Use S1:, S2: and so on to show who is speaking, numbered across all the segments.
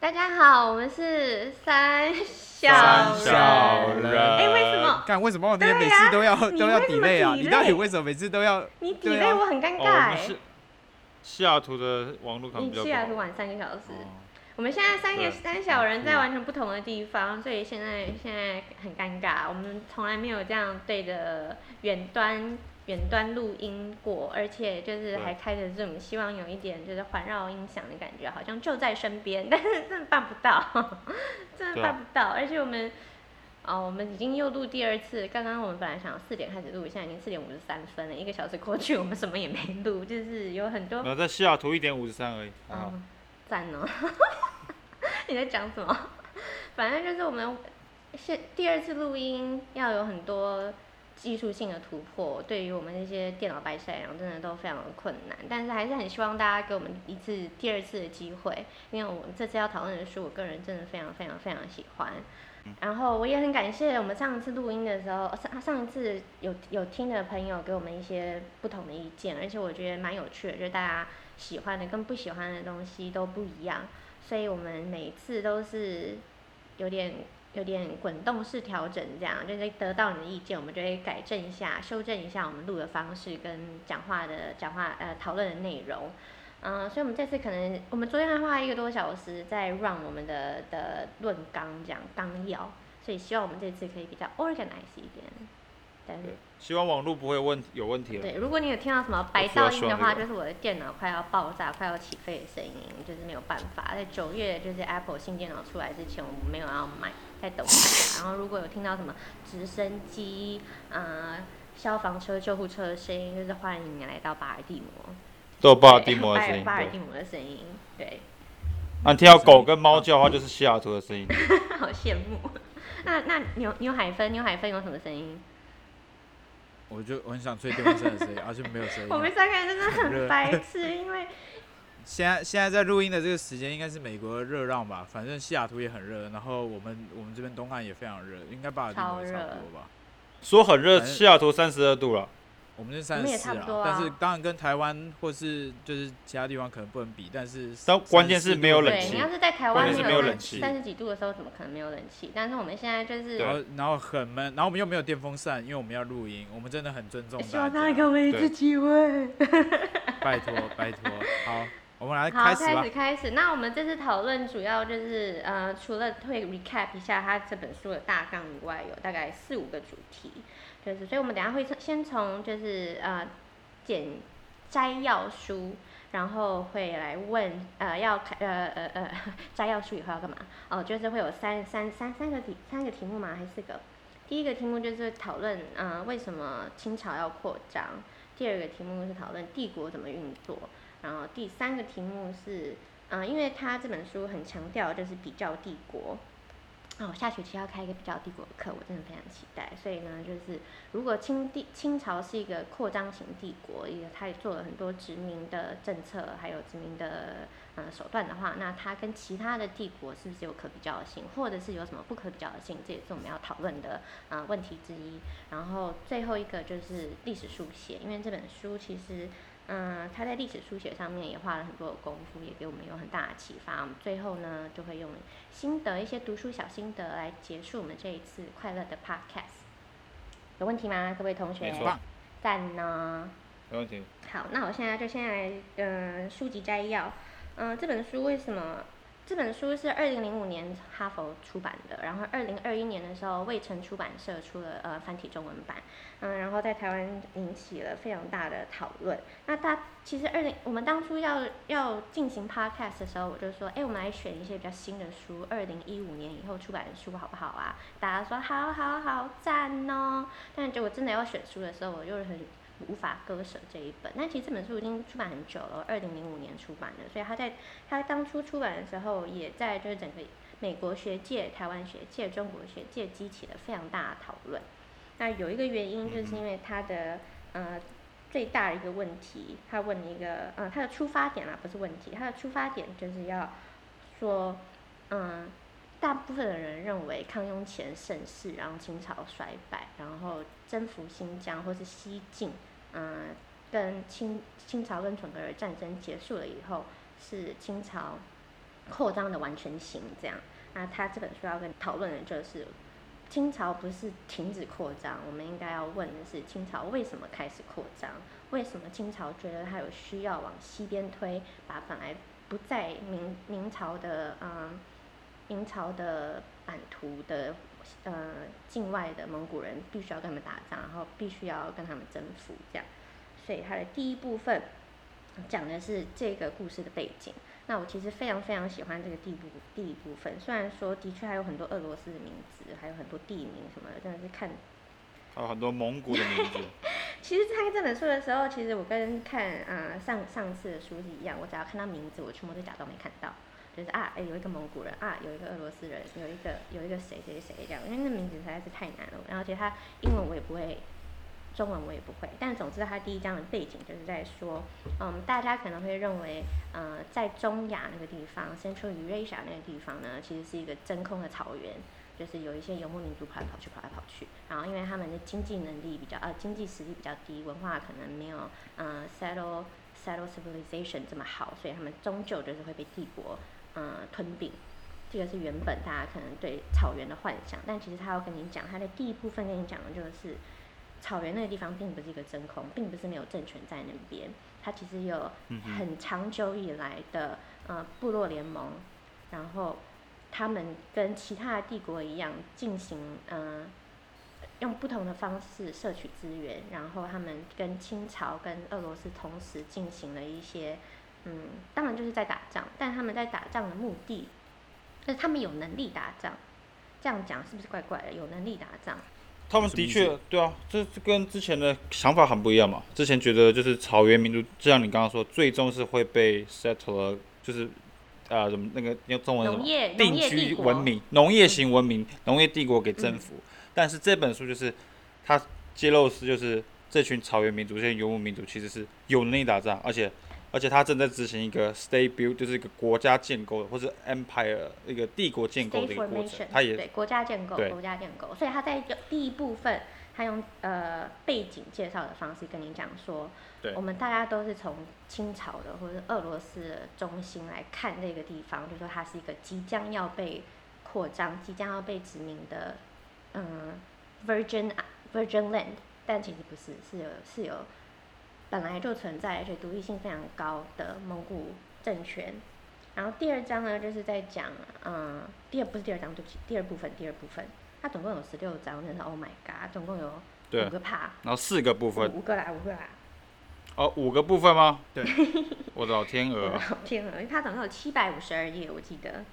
S1: 大家好，我们是三小人。哎、欸，为什么？
S2: 干为什么我每次都要、啊、都要 delay 啊？你到底为什么每次都要？
S1: 你 delay 我很尴尬、欸。
S3: 哦、西雅图的网络可能比较
S1: 西雅图晚三个小时。哦、我们现在三个三小人在完全不同的地方，所以现在现在很尴尬。我们从来没有这样对着远端。远端录音过，而且就是还开着 Zoom，希望有一点就是环绕音响的感觉，好像就在身边，但是真的办不到，呵 呵真的办不到。而且我们，哦，我们已经又录第二次，刚刚我们本来想四点开始录，现在已经四点五十三分了，一个小时过去，我们什么也没录，就是有很多。
S3: 我在西雅图一点五十三而已。
S1: 嗯，赞哦。你在讲什么？反正就是我们是第二次录音要有很多。技术性的突破，对于我们那些电脑白痴来讲，真的都非常的困难。但是还是很希望大家给我们一次、第二次的机会，因为我们这次要讨论的书，我个人真的非常、非常、非常喜欢。然后我也很感谢我们上一次录音的时候，上上一次有有听的朋友给我们一些不同的意见，而且我觉得蛮有趣的，就是大家喜欢的跟不喜欢的东西都不一样，所以我们每一次都是有点。有点滚动式调整，这样就是得到你的意见，我们就会改正一下、修正一下我们录的方式跟讲话的讲话呃讨论的内容，嗯、呃，所以我们这次可能我们昨天还花了一个多小时在 run 我们的的论纲讲纲要，所以希望我们这次可以比较 organize 一点。对，
S3: 希望网络不会有问有问题。
S1: 对，如果你有听到什么白噪音的话，就是我的电脑快要爆炸、快要起飞的声音，就是没有办法。在九月就是 Apple 新电脑出来之前，我们没有要买。再等一下，然后如果有听到什么直升机、啊、呃、消防车、救护车的声音，就是欢迎你来到巴尔的摩。
S3: 都有巴尔的摩的声音。
S1: 巴尔的摩的声音，对。
S3: 那、啊、听到狗跟猫叫的话，就是西雅图的声音。
S1: 好羡慕。那那牛牛海芬，牛海芬有什么声音？
S2: 我就我很想吹电风扇的声音，而且没有声音。
S1: 我们三个人真的很白痴，因为。
S2: 现在现在在录音的这个时间应该是美国热浪吧，反正西雅图也很热，然后我们我们这边东岸也非常热，应该巴尔的摩差不多吧。
S3: 说很热，西雅图三十二度了，
S2: 我们是三十四啊，但是当然跟台湾或是就是其他地方可能不能比，但是
S3: 但关键是没有冷气。
S1: 对，你要是在台湾没有冷气，三十几度的时候怎么可能没有冷气？但是我们现在就是
S2: 然后然后很闷，然后我们又没有电风扇，因为我们要录音，我们真的很尊重大家。希
S1: 望大家给我们一次机会。
S2: 拜托拜托，好。我们来
S1: 开始吧。好，开始开始。那我们这次讨论主要就是，呃，除了会 recap 一下他这本书的大纲以外，有大概四五个主题，就是，所以我们等下会先从就是呃简摘要书，然后会来问，呃，要开呃呃呃摘要书以后要干嘛？哦，就是会有三三三三个题三个题目吗？还是四个？第一个题目就是讨论，呃，为什么清朝要扩张？第二个题目是讨论帝国怎么运作。然后第三个题目是，嗯、因为他这本书很强调就是比较帝国，哦，下学期要开一个比较帝国的课，我真的非常期待。所以呢，就是如果清帝清朝是一个扩张型帝国，也他也做了很多殖民的政策，还有殖民的呃手段的话，那它跟其他的帝国是不是有可比较性，或者是有什么不可比较性？这也是我们要讨论的呃问题之一。然后最后一个就是历史书写，因为这本书其实。嗯，他在历史书写上面也花了很多的功夫，也给我们有很大的启发。我们最后呢，就会用心得一些读书小心得来结束我们这一次快乐的 podcast。有问题吗，各位同学？赞呢？
S3: 没问题。
S1: 好，那我现在就先来嗯书籍摘要。嗯，这本书为什么？这本书是二零零五年哈佛出版的，然后二零二一年的时候，卫城出版社出了呃繁体中文版，嗯，然后在台湾引起了非常大的讨论。那大其实二零我们当初要要进行 podcast 的时候，我就说，哎，我们来选一些比较新的书，二零一五年以后出版的书好不好啊？大家说好好好，赞哦。但结果真的要选书的时候，我又很。无法割舍这一本，那其实这本书已经出版很久了，二零零五年出版的，所以他在他当初出版的时候，也在就是整个美国学界、台湾学界、中国学界激起了非常大的讨论。那有一个原因，就是因为他的呃最大的一个问题，他问一个呃他的出发点啊，不是问题，他的出发点就是要说，嗯，大部分的人认为康雍乾盛世，然后清朝衰败，然后征服新疆或是西进。嗯，跟清清朝跟准噶尔战争结束了以后，是清朝扩张的完全型这样。那他这本书要跟讨论的就是，清朝不是停止扩张，我们应该要问的是清朝为什么开始扩张？为什么清朝觉得它有需要往西边推，把本来不在明明朝的嗯明朝的版图的呃境外的蒙古人必须要跟他们打仗，然后必须要跟他们征服这样。所以它的第一部分讲的是这个故事的背景。那我其实非常非常喜欢这个地部第一部分，虽然说的确还有很多俄罗斯的名字，还有很多地名什么的，真的是看，
S3: 还有很多蒙古的名字。
S1: 其实看这本书的时候，其实我跟看啊、呃、上上次的书是一样，我只要看到名字，我全部都假装没看到，就是啊，哎有一个蒙古人啊，有一个俄罗斯人，有一个有一个谁谁谁这样，因为那名字实在是太难了，然后而且他英文我也不会。中文我也不会，但总之它第一章的背景就是在说，嗯，大家可能会认为，呃，在中亚那个地方，Central Eurasia 那个地方呢，其实是一个真空的草原，就是有一些游牧民族跑来跑去，跑来跑去，然后因为他们的经济能力比较，呃，经济实力比较低，文化可能没有，呃，settle settle civilization 这么好，所以他们终究就是会被帝国，呃，吞并。这个是原本大家可能对草原的幻想，但其实他要跟你讲，他的第一部分跟你讲的就是。草原那个地方并不是一个真空，并不是没有政权在那边，它其实有很长久以来的呃部落联盟，然后他们跟其他的帝国一样进行呃用不同的方式摄取资源，然后他们跟清朝跟俄罗斯同时进行了一些嗯，当然就是在打仗，但他们在打仗的目的，就是他们有能力打仗，这样讲是不是怪怪的？有能力打仗。
S3: 他们的确，对啊，这这跟之前的想法很不一样嘛。之前觉得就是草原民族，就像你刚刚说，最终是会被 settle，就是啊、呃，什么那个用中文什么定居文明、农业型文明、农业帝国给征服。嗯、但是这本书就是他揭露是，就是这群草原民族、这些游牧民族其实是有能力打仗，而且。而且他正在执行一个 state build，就是一个国家建构或者 empire 一个帝国建构的一个过程。他也
S1: 对国家建构，国家建构。所以他在第一部分，他用呃背景介绍的方式跟你讲说，我们大家都是从清朝的或者俄罗斯的中心来看这个地方，就是说它是一个即将要被扩张、即将要被殖民的嗯 virgin virgin land，但其实不是，是有是有。本来就存在，而且独立性非常高的蒙古政权。然后第二章呢，就是在讲，嗯，第二不是第二章，对不起，第二部分，第二部分，它总共有十六章，真的，Oh my God，总共有五个 part，
S3: 然后四个部分，
S1: 五个啦，五个啦。
S3: 哦，五个部分吗？对，我的老天鹅，
S1: 老天鹅，因为它总共有七百五十二页，我记得，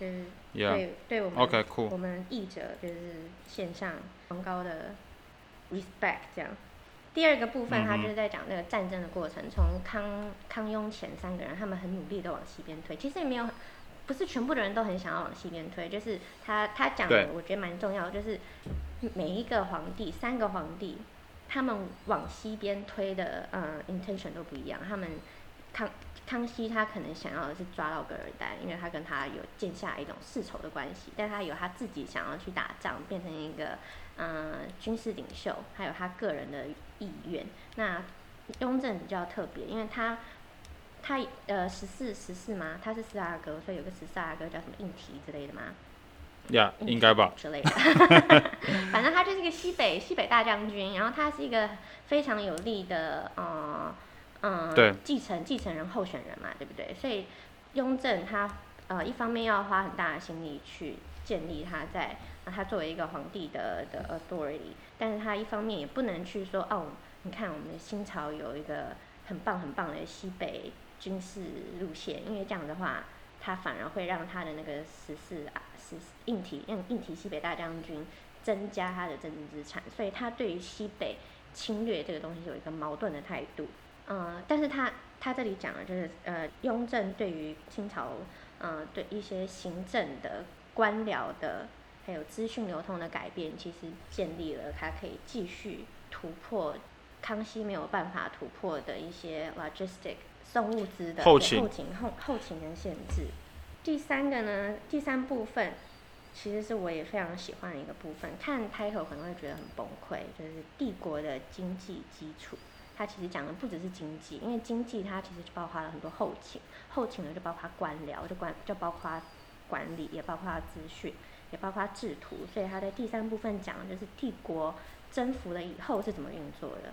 S1: 就是
S3: 对.
S1: 对我们
S3: ，OK cool，
S1: 我们译者就是线上崇高的 respect，这样。第二个部分，他就是在讲那个战争的过程，从康康雍乾三个人，他们很努力的往西边推。其实也没有，不是全部的人都很想要往西边推，就是他他讲的，我觉得蛮重要的，就是每一个皇帝，三个皇帝，他们往西边推的呃 intention 都不一样。他们康康熙他可能想要的是抓到噶尔丹，因为他跟他有建下一种世仇的关系，但他有他自己想要去打仗，变成一个嗯、呃、军事领袖，还有他个人的。意愿。那雍正比较特别，因为他他呃十四十四嘛，他是四阿哥，所以有个十四阿哥叫什么应提之类的嘛。
S3: 呀，yeah, 应该吧。
S1: 之类的，反正他就是一个西北西北大将军，然后他是一个非常有力的呃嗯、呃、对继承继承人候选人嘛，对不对？所以雍正他呃一方面要花很大的心力去建立他在。他作为一个皇帝的的 authority，但是他一方面也不能去说哦，你看我们的新朝有一个很棒很棒的西北军事路线，因为这样的话，他反而会让他的那个十四啊十四应提应应提西北大将军增加他的政治资产，所以他对于西北侵略这个东西有一个矛盾的态度。呃，但是他他这里讲的就是呃，雍正对于清朝呃对一些行政的官僚的。还有资讯流通的改变，其实建立了它可以继续突破康熙没有办法突破的一些 logistic 送物资的后勤后勤后后勤的限制。第三个呢，第三部分其实是我也非常喜欢的一个部分。看 title 可能会觉得很崩溃，就是帝国的经济基础。它其实讲的不只是经济，因为经济它其实就包括了很多后勤，后勤呢就包括官僚，就管就包括管理，也包括资讯，也包括制图。所以他在第三部分讲的就是帝国征服了以后是怎么运作的，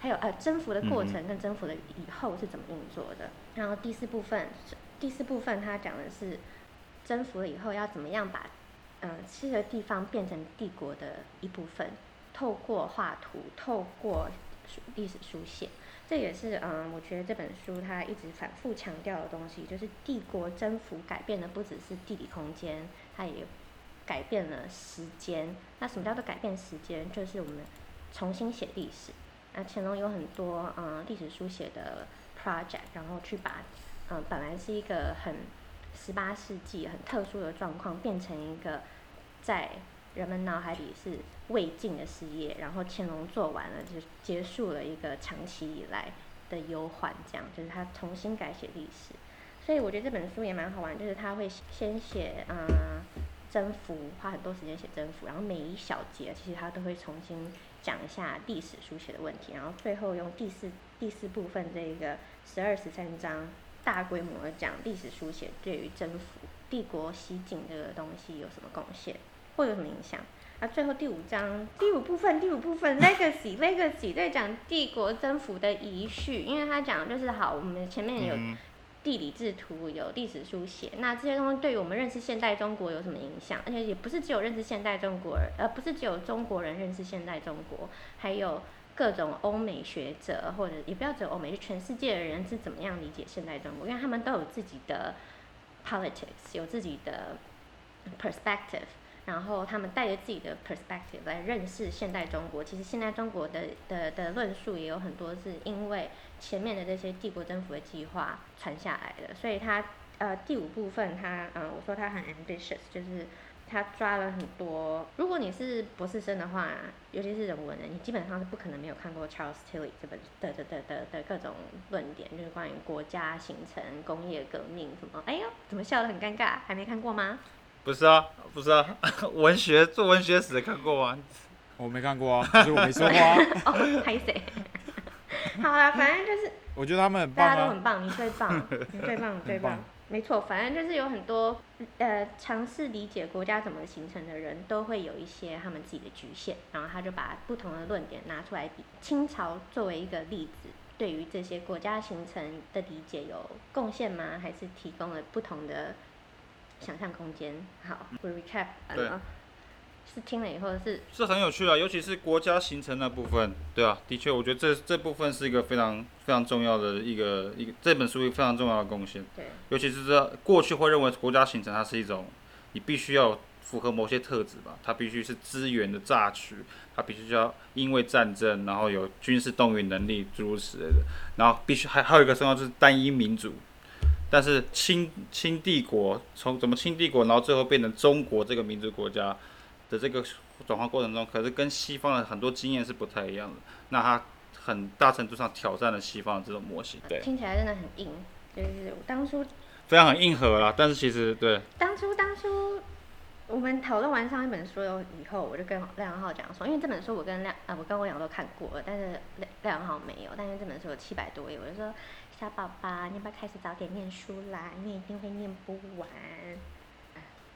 S1: 还有呃征服的过程跟征服的以后是怎么运作的。然后第四部分，第四部分他讲的是征服了以后要怎么样把嗯这个地方变成帝国的一部分。透过画图，透过历史书写，这也是嗯，我觉得这本书它一直反复强调的东西，就是帝国征服改变的不只是地理空间，它也改变了时间。那什么叫做改变时间？就是我们重新写历史。那乾隆有很多嗯历史书写的 project，然后去把嗯本来是一个很十八世纪很特殊的状况，变成一个在人们脑海里是未尽的事业，然后乾隆做完了，就结束了一个长期以来的忧患，这样就是他重新改写历史。所以我觉得这本书也蛮好玩，就是他会先写嗯征服，花很多时间写征服，然后每一小节其实他都会重新讲一下历史书写的问题，然后最后用第四第四部分这个十二十三章大规模的讲历史书写对于征服帝国西进这个东西有什么贡献。会有什么影响？啊，最后第五章第五部分，第五部分 legacy legacy 在讲帝国征服的遗绪，因为他讲就是好，我们前面有地理制图，有历史书写，那这些东西对于我们认识现代中国有什么影响？而且也不是只有认识现代中国，而不是只有中国人认识现代中国，还有各种欧美学者或者也不要只有欧美，就全世界的人是怎么样理解现代中国？因为他们都有自己的 politics，有自己的 perspective。然后他们带着自己的 perspective 来认识现代中国。其实现代中国的的的论述也有很多是因为前面的这些帝国征服的计划传下来的。所以他呃第五部分他嗯我说他很 ambitious，就是他抓了很多。如果你是博士生的话，尤其是人文的，你基本上是不可能没有看过 Charles Tilly 这本的的的的的各种论点，就是关于国家形成、工业革命什么。哎呦，怎么笑得很尴尬？还没看过吗？
S3: 不是啊，不是啊，文学做文学史看过吗？
S2: 我没看过啊，所以我没说过啊。
S1: 哦，拍谁？好了，反正就是。
S2: 我觉得他们很棒。
S1: 大家都很棒，你最棒，你最棒，最棒。没错，反正就是有很多呃尝试理解国家怎么形成的人都会有一些他们自己的局限，然后他就把不同的论点拿出来比。清朝作为一个例子，对于这些国家形成的理解有贡献吗？还是提供了不同的？想象空间好，，we recap
S3: 对，
S1: 是听了以后是
S3: 是很有趣啊，尤其是国家形成那部分，对啊，的确，我觉得这这部分是一个非常非常重要的一个一个这本书一个非常重要的贡献。
S1: 对，
S3: 尤其是这过去会认为国家形成它是一种，你必须要符合某些特质吧，它必须是资源的榨取，它必须要因为战争，然后有军事动员能力诸如此类的，然后必须还还有一个重要就是单一民族。但是清清帝国从怎么清帝国，然后最后变成中国这个民族国家的这个转换过程中，可是跟西方的很多经验是不太一样的。那它很大程度上挑战了西方的这种模型。对，
S1: 听起来真的很硬，就是当初
S3: 非常很硬核啦。但是其实对，
S1: 当初当初我们讨论完上一本书以后，我就跟梁浩讲说，因为这本书我跟亮啊，我跟我两都看过了，但是亮亮浩没有，但是这本书有七百多页，我就说。小宝宝，你要不要开始早点念书啦？你一定会念不完。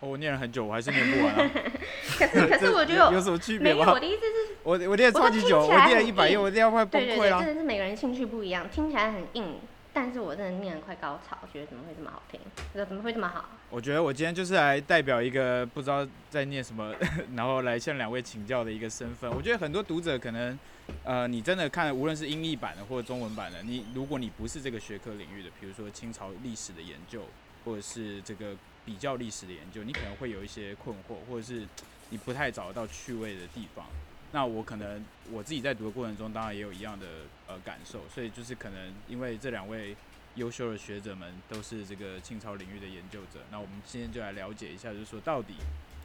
S2: 哦，我念了很久，我还是念不完啊。
S1: 可是可是我觉得有，
S2: 有什么区别吗？
S1: 我的意思是，
S2: 我我念超级久，我念了一百页，我念快崩溃了。
S1: 真的是每个人兴趣不一样，听起来很硬，但是我真的念得快高潮，觉得怎么会这么好听？觉得怎么会这么好？
S2: 我觉得我今天就是来代表一个不知道在念什么，然后来向两位请教的一个身份。我觉得很多读者可能。呃，你真的看，无论是英译版的或者中文版的，你如果你不是这个学科领域的，比如说清朝历史的研究，或者是这个比较历史的研究，你可能会有一些困惑，或者是你不太找得到趣味的地方。那我可能我自己在读的过程中，当然也有一样的呃感受，所以就是可能因为这两位优秀的学者们都是这个清朝领域的研究者，那我们今天就来了解一下，就是说到底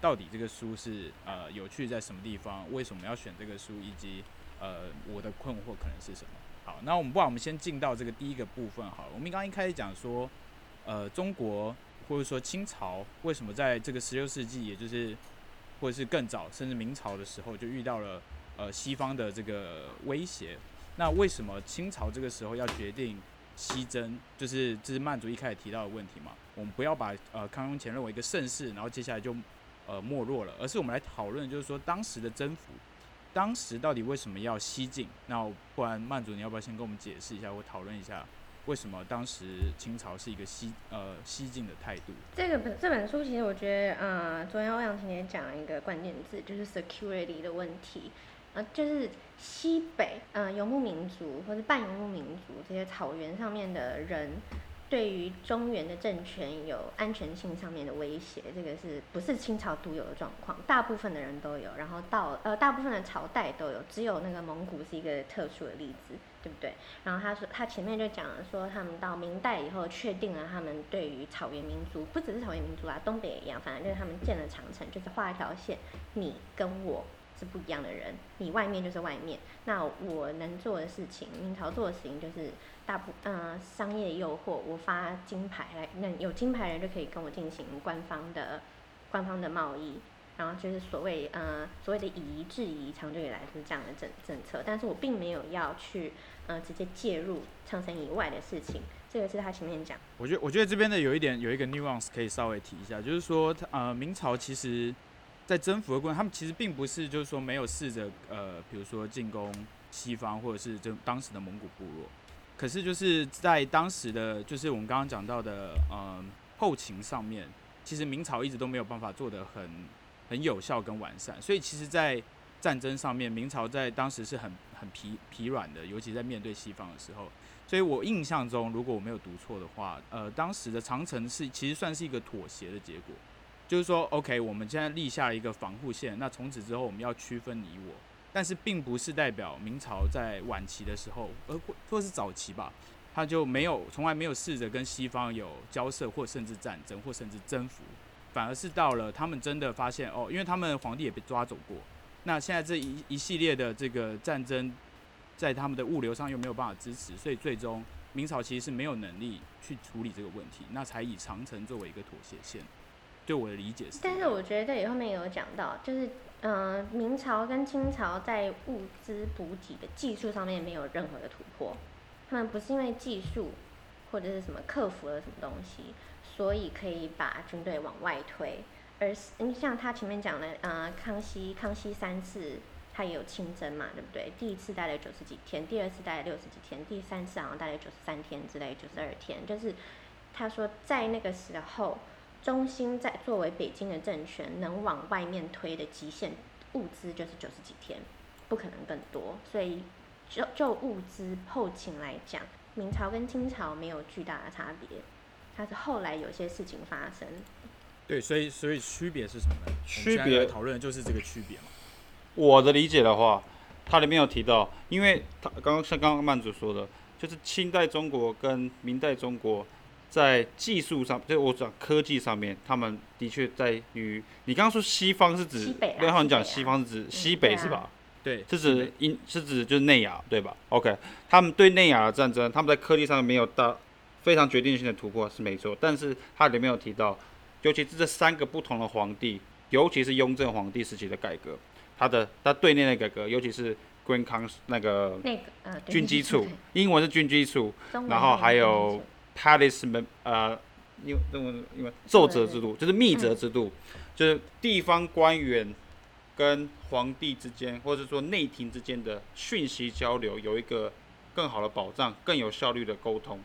S2: 到底这个书是呃有趣在什么地方，为什么要选这个书，以及。呃，我的困惑可能是什么？好，那我们不管我们先进到这个第一个部分好了。我们刚刚一开始讲说，呃，中国或者说清朝为什么在这个十六世纪，也就是或者是更早，甚至明朝的时候就遇到了呃西方的这个威胁？那为什么清朝这个时候要决定西征？就是这是曼族一开始提到的问题嘛？我们不要把呃康雍乾认为一个盛世，然后接下来就呃没落了，而是我们来讨论，就是说当时的征服，当时到底为什么要西进？那不然曼族你要不要先跟我们解释一下，或讨论一下？为什么当时清朝是一个西呃西进的态度？
S1: 这个本这本书其实我觉得，呃，昨天欧阳婷也讲了一个关键字，就是 security 的问题，呃，就是西北呃游牧民族或者半游牧民族这些草原上面的人。对于中原的政权有安全性上面的威胁，这个是不是清朝独有的状况？大部分的人都有，然后到呃大部分的朝代都有，只有那个蒙古是一个特殊的例子，对不对？然后他说他前面就讲了说，他们到明代以后确定了他们对于草原民族，不只是草原民族啊，东北也一样，反正就是他们建了长城，就是画一条线，你跟我是不一样的人，你外面就是外面，那我能做的事情，明朝做的事情就是。大部嗯、呃、商业诱惑，我发金牌来，那有金牌人就可以跟我进行官方的官方的贸易，然后就是所谓呃所谓的以夷制夷，长久以来是这样的政政策，但是我并没有要去呃直接介入长城以外的事情，这个是他前面讲。
S2: 我觉得我觉得这边的有一点有一个 nuance 可以稍微提一下，就是说呃明朝其实在征服的过程，他们其实并不是就是说没有试着呃比如说进攻西方或者是就当时的蒙古部落。可是就是在当时的，就是我们刚刚讲到的，嗯，后勤上面，其实明朝一直都没有办法做得很很有效跟完善，所以其实，在战争上面，明朝在当时是很很疲疲软的，尤其在面对西方的时候。所以我印象中，如果我没有读错的话，呃，当时的长城是其实算是一个妥协的结果，就是说，OK，我们现在立下了一个防护线，那从此之后我们要区分你我。但是并不是代表明朝在晚期的时候，呃，或或是早期吧，他就没有从来没有试着跟西方有交涉，或甚至战争，或甚至征服，反而是到了他们真的发现哦，因为他们皇帝也被抓走过，那现在这一一系列的这个战争，在他们的物流上又没有办法支持，所以最终明朝其实是没有能力去处理这个问题，那才以长城作为一个妥协线。对我的理解是，
S1: 但是我觉得这里后面有讲到，就是。嗯、明朝跟清朝在物资补给的技术上面没有任何的突破，他们不是因为技术或者是什么克服了什么东西，所以可以把军队往外推，而是你像他前面讲的，呃，康熙康熙三次他也有亲征嘛，对不对？第一次待了九十几天，第二次待了六十几天，第三次好像待了九十三天之类，九十二天，就是他说在那个时候。中心在作为北京的政权能往外面推的极限物资就是九十几天，不可能更多。所以就就物资后勤来讲，明朝跟清朝没有巨大的差别，它是后来有些事情发生。
S2: 对，所以所以区别是什么呢？
S3: 区别
S2: 讨论的就是这个区别嘛。
S3: 我的理解的话，它里面有提到，因为它刚刚像刚刚曼主说的，就是清代中国跟明代中国。在技术上，就我讲科技上面，他们的确在于你刚刚说西方是指，对，好像讲西方是指西北是吧？
S2: 对，
S3: 是指英是指就是内亚对吧？OK，他们对内亚的战争，他们在科技上没有到非常决定性的突破是没错，但是它里面有提到，尤其是这三个不同的皇帝，尤其是雍正皇帝时期的改革，他的他对内的改革，尤其是 Grand Council 那个那个呃军机处，英文是军机处，然后还有。Palace 门呃，因为因为因为奏折制度就是密折制度，就是地方官员跟皇帝之间，或者说内廷之间的讯息交流有一个更好的保障，更有效率的沟通，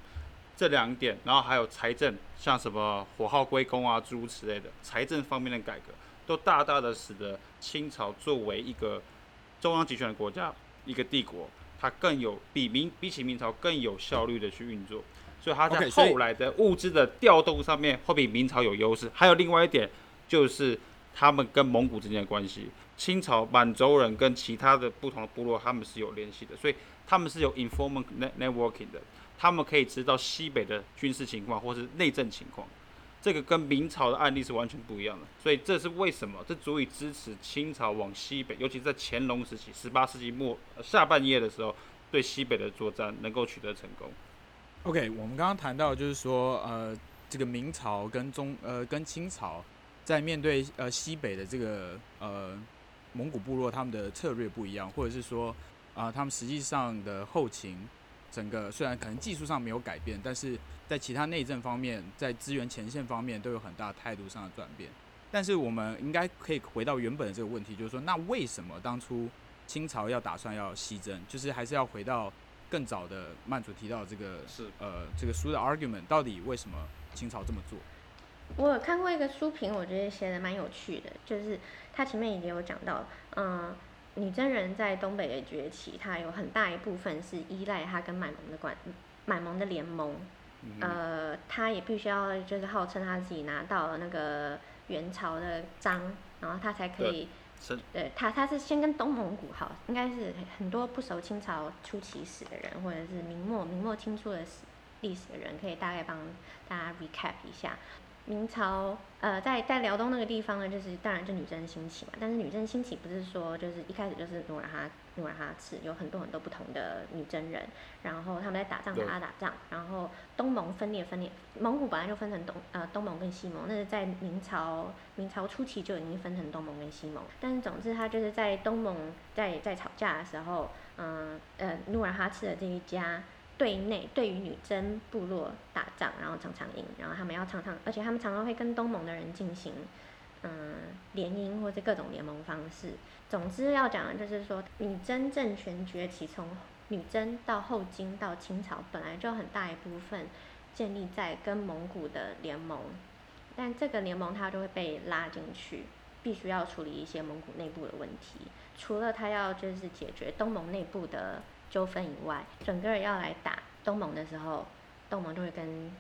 S3: 这两点，然后还有财政，像什么火耗归公啊诸如此类的财政方面的改革，都大大的使得清朝作为一个中央集权的国家，一个帝国，它更有比明比起明朝更有效率的去运作。所以他在后来的物资的调动上面会比明朝有优势。还有另外一点，就是他们跟蒙古之间的关系。清朝满洲人跟其他的不同的部落，他们是有联系的，所以他们是有 information networking 的，他们可以知道西北的军事情况或是内政情况。这个跟明朝的案例是完全不一样的。所以这是为什么？这足以支持清朝往西北，尤其在乾隆时期，十八世纪末下半叶的时候，对西北的作战能够取得成功。
S2: OK，我们刚刚谈到就是说，呃，这个明朝跟中呃跟清朝在面对呃西北的这个呃蒙古部落，他们的策略不一样，或者是说，啊、呃，他们实际上的后勤，整个虽然可能技术上没有改变，但是在其他内政方面，在资源前线方面都有很大态度上的转变。但是我们应该可以回到原本的这个问题，就是说，那为什么当初清朝要打算要西征，就是还是要回到更早的曼祖提到这个是呃这个书的 argument，到底为什么清朝这么做？
S1: 我有看过一个书评，我觉得写的蛮有趣的，就是他前面已经有讲到，嗯。女真人在东北的崛起，它有很大一部分是依赖他跟满蒙的关，满蒙的联盟。嗯、呃，他也必须要就是号称他自己拿到了那个元朝的章，然后他才可以。对，他他是先跟东蒙古好，应该是很多不熟清朝初期史的人，或者是明末明末清初的史历史的人，可以大概帮大家 recap 一下。明朝，呃，在在辽东那个地方呢，就是当然就女真兴起嘛。但是女真兴起不是说就是一开始就是努尔哈努尔哈赤，有很多很多不同的女真人，然后他们在打仗打打仗，然后东盟分裂分裂，蒙古本来就分成东呃东盟跟西蒙，那是在明朝明朝初期就已经分成东盟跟西蒙。但是总之他就是在东盟在在吵架的时候，嗯呃，呃努尔哈赤的这一家。对内对于女真部落打仗，然后常常赢，然后他们要常常，而且他们常常会跟东盟的人进行，嗯，联姻或者各种联盟方式。总之要讲的就是说，女真政权崛起，从女真到后金到清朝，本来就很大一部分建立在跟蒙古的联盟，但这个联盟它就会被拉进去，必须要处理一些蒙古内部的问题，除了他要就是解决东盟内部的。纠纷以外，准噶尔要来打东盟的时候，东盟就会跟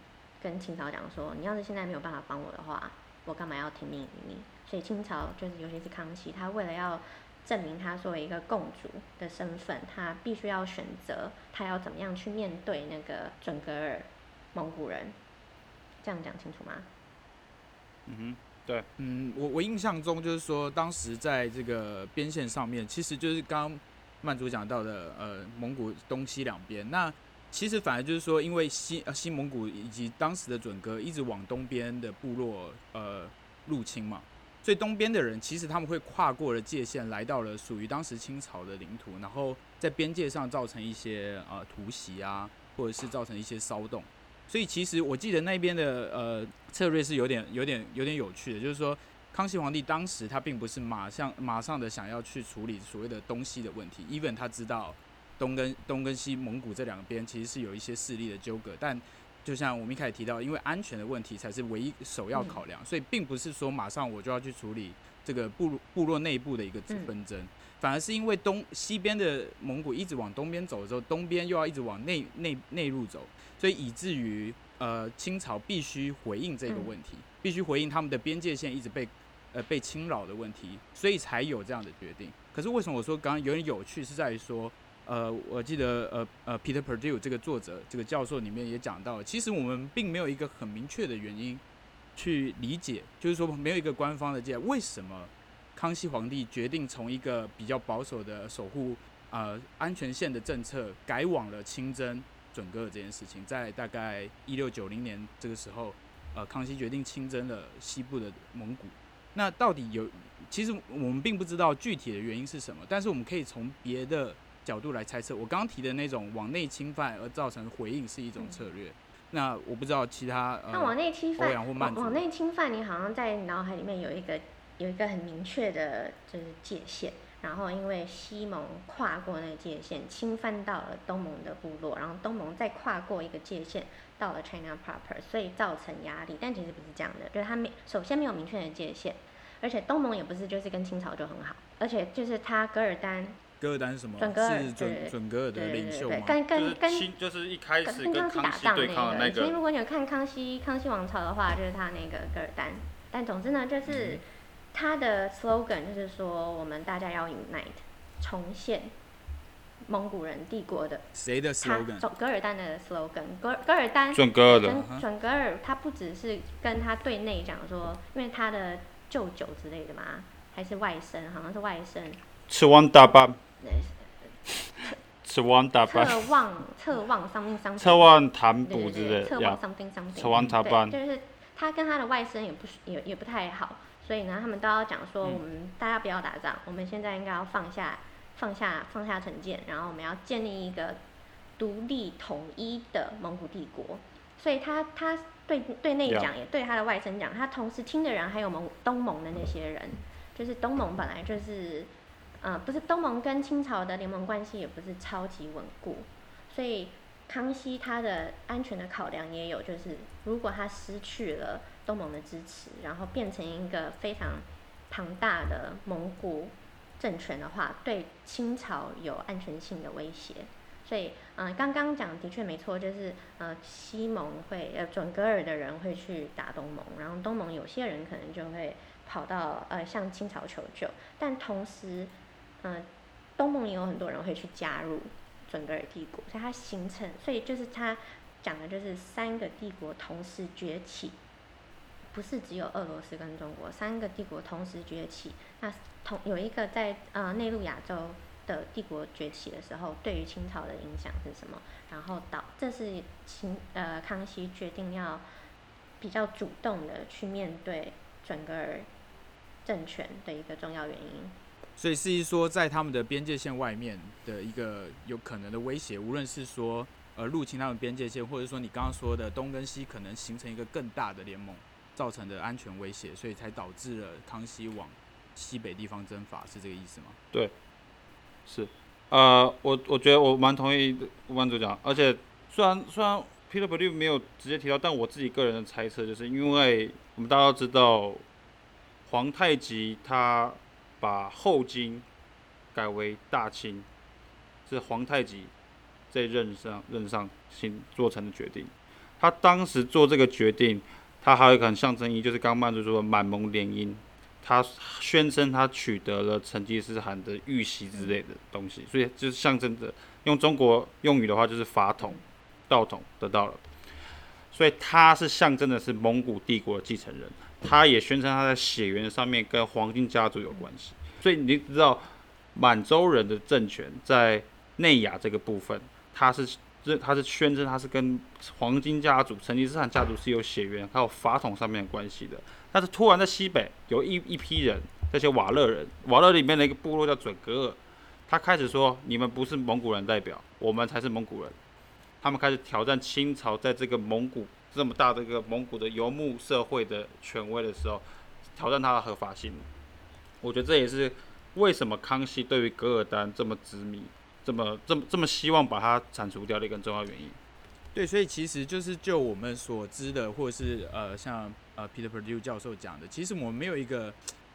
S1: 跟清朝讲说：“你要是现在没有办法帮我的话，我干嘛要听命于你？”所以清朝就是，尤其是康熙，他为了要证明他作为一个共主的身份，他必须要选择他要怎么样去面对那个准格尔蒙古人。这样讲清楚吗？
S2: 嗯哼，对，嗯，我我印象中就是说，当时在这个边线上面，其实就是刚。曼祖讲到的，呃，蒙古东西两边，那其实反而就是说，因为西呃西蒙古以及当时的准噶一直往东边的部落呃入侵嘛，所以东边的人其实他们会跨过了界限，来到了属于当时清朝的领土，然后在边界上造成一些呃突袭啊，或者是造成一些骚动，所以其实我记得那边的呃策略是有点有点有点有趣的，就是说。康熙皇帝当时他并不是马上马上的想要去处理所谓的东西的问题，even 他知道东跟东跟西蒙古这两边其实是有一些势力的纠葛，但就像我们一开始提到，因为安全的问题才是唯一首要考量，所以并不是说马上我就要去处理这个部落部落内部的一个纷争，反而是因为东西边的蒙古一直往东边走的时候，东边又要一直往内内内陆走，所以以至于呃清朝必须回应这个问题，必须回应他们的边界线一直被。呃，被侵扰的问题，所以才有这样的决定。可是为什么我说刚刚有点有趣，是在于说，呃，我记得呃呃，Peter Perdue 这个作者这个教授里面也讲到，其实我们并没有一个很明确的原因去理解，就是说没有一个官方的解释，为什么康熙皇帝决定从一个比较保守的守护呃安全线的政策，改往了清征准噶尔这件事情，在大概一六九零年这个时候，呃，康熙决定清征了西部的蒙古。那到底有？其实我们并不知道具体的原因是什么，但是我们可以从别的角度来猜测。我刚刚提的那种往内侵犯而造成回应是一种策略。嗯、那我不知道其他呃，
S1: 那往内侵犯，往内侵犯，你好像在脑海里面有一个有一个很明确的就是界限。然后因为西蒙跨过那个界限，侵犯到了东盟的部落，然后东盟再跨过一个界限。到了 China proper，所以造成压力，但其实不是这样的，就是他没首先没有明确的界限，而且东盟也不是就是跟清朝就很好，而且就是他噶尔丹，
S2: 噶尔丹是什么？
S1: 准噶尔，
S2: 是准准噶尔的领袖吗？
S1: 跟跟跟
S3: 就是一开始跟
S1: 康熙打仗的那个，
S3: 所以
S1: 如果你有看康熙康熙王朝的话，就是他那个噶尔丹，但总之呢，就是他的 slogan 就是说我们大家要 unite，重现。蒙古人帝国的
S2: 谁的 slogan？
S1: 噶尔丹的 slogan，噶噶尔丹
S3: 准噶尔的
S1: 准噶尔，他不只是跟他对内讲说，因为他的舅舅之类的嘛，还是外甥，好像是外甥。
S3: 吃完大班。赤王大班。
S1: 侧望侧望 something something。
S3: 侧望谈补之类的。
S1: 侧望 something something。
S3: 赤王大班。
S1: 就是他跟他的外甥也不也也不太好，所以呢，他们都要讲说，我们大家不要打仗，我们现在应该要放下。放下放下成见，然后我们要建立一个独立统一的蒙古帝国。所以他他对对内讲，也对他的外甥讲，他同时听的人还有蒙东盟的那些人，就是东盟本来就是，呃，不是东蒙跟清朝的联盟关系也不是超级稳固，所以康熙他的安全的考量也有，就是如果他失去了东蒙的支持，然后变成一个非常庞大的蒙古政权的话，对清朝有安全性的威胁。所以，嗯，刚刚讲的确没错，就是呃，西蒙会呃准噶尔的人会去打东蒙，然后东蒙有些人可能就会跑到呃向清朝求救，但同时，嗯、东蒙也有很多人会去加入准格尔帝国，所以它形成，所以就是他讲的就是三个帝国同时崛起，不是只有俄罗斯跟中国，三个帝国同时崛起，那同有一个在呃内陆亚洲。的帝国崛起的时候，对于清朝的影响是什么？然后导，这是清呃康熙决定要比较主动的去面对准格尔政权的一个重要原因。
S2: 所以是说，在他们的边界线外面的一个有可能的威胁，无论是说呃入侵他们边界线，或者说你刚刚说的东跟西可能形成一个更大的联盟造成的安全威胁，所以才导致了康熙往西北地方征伐，是这个意思吗？
S3: 对。是，呃，我我觉得我蛮同意吴班主讲，而且虽然虽然 Peter Perdue 没有直接提到，但我自己个人的猜测就是，因为我们大家都知道，皇太极他把后金改为大清，是皇太极在任上任上新做成的决定。他当时做这个决定，他还有一个象征意义，就是刚曼珠说的满蒙联姻。他宣称他取得了成吉思汗的玉玺之类的东西，所以就是象征着用中国用语的话就是法统、道统得到了，所以他是象征的是蒙古帝国的继承人。他也宣称他在血缘上面跟黄金家族有关系，所以你知道满洲人的政权在内亚这个部分，他是这他是宣称他是跟黄金家族、成吉思汗家族是有血缘还有法统上面的关系的。但是突然在西北有一一批人，这些瓦勒人，瓦勒里面的一个部落叫准格尔，他开始说，你们不是蒙古人代表，我们才是蒙古人。他们开始挑战清朝在这个蒙古这么大的一个蒙古的游牧社会的权威的时候，挑战他的合法性。我觉得这也是为什么康熙对于噶尔丹这么执迷，这么这么这么希望把它铲除掉的一个重要原因。
S2: 对，所以其实就是就我们所知的，或者是呃像。呃，Peter Perdue 教授讲的，其实我们没有一个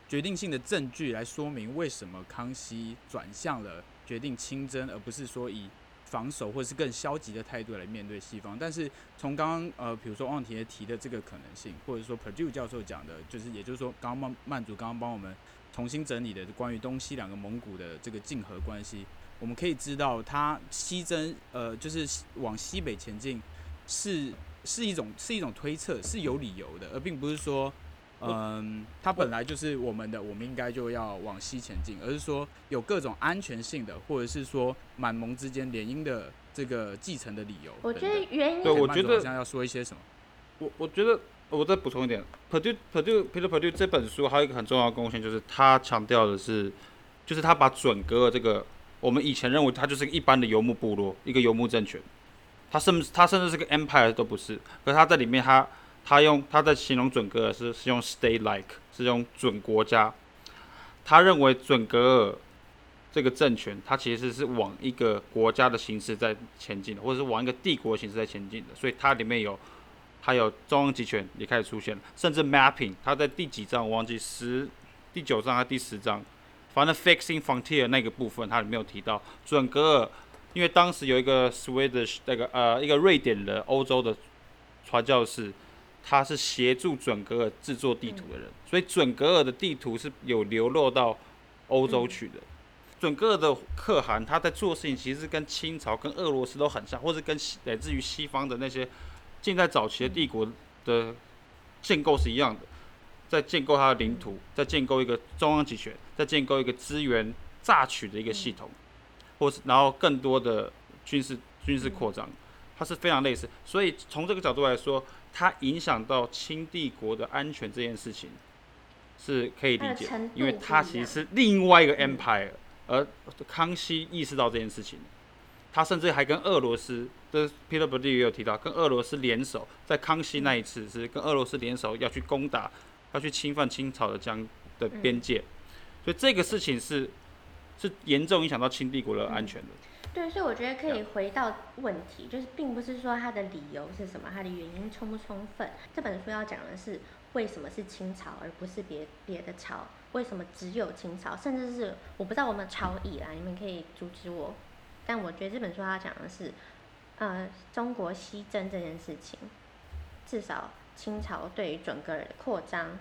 S2: 决定性的证据来说明为什么康熙转向了决定亲征，而不是说以防守或者是更消极的态度来面对西方。但是从刚刚呃，比如说汪铁提的这个可能性，或者说 Purdue 教授讲的，就是也就是说，刚刚曼曼祖刚刚帮我们重新整理的关于东西两个蒙古的这个竞合关系，我们可以知道，他西征呃，就是往西北前进是。是一种是一种推测，是有理由的，而并不是说，嗯，它本来就是我们的，我们应该就要往西前进，而是说有各种安全性的，或者是说满蒙之间联姻的这个继承的理由。
S1: 我觉得原因，
S3: 对，我觉得
S2: 好像要说一些什么。
S3: 我我觉得我再补充一点 Peter Perdue 这本书还有一个很重要的贡献，就是他强调的是，就是他把准噶尔这个我们以前认为他就是一般的游牧部落，一个游牧政权。他甚至他甚至是个 empire 都不是，可是他在里面他他用他在形容准格尔是是用 stay like 是用准国家，他认为准格尔这个政权，它其实是往一个国家的形式在前进的，或者是往一个帝国形式在前进的，所以它里面有还有中央集权也开始出现了，甚至 mapping，他在第几章我忘记十第九章还是第十章，反正 fixing frontier 那个部分他里面有提到准格尔。因为当时有一个 Swedish 那个呃一个瑞典的欧洲的传教士，他是协助准格尔制作地图的人，所以准格尔的地图是有流落到欧洲去的。准格尔的可汗他在做事情其实跟清朝、跟俄罗斯都很像，或者跟来自于西方的那些近代早期的帝国的建构是一样的，在建构他的领土，在建构一个中央集权，在建构一个资源榨取的一个系统。或是然后更多的军事军事扩张，它是非常类似，所以从这个角度来说，它影响到清帝国的安全这件事情是可以理解，因为它其实是另外一个 empire，而康熙意识到这件事情，他甚至还跟俄罗斯，这 Peter Berdych 也有提到，跟俄罗斯联手，在康熙那一次是跟俄罗斯联手要去攻打，要去侵犯清朝的疆的边界，所以这个事情是是严重影响到清帝国的安全的。
S1: 对，所以我觉得可以回到问题，就是并不是说他的理由是什么，他的原因充不充分。这本书要讲的是为什么是清朝，而不是别别的朝。为什么只有清朝？甚至是我不知道我们朝以啦，你们可以阻止我。但我觉得这本书要讲的是，呃，中国西征这件事情，至少清朝对于准噶尔的扩张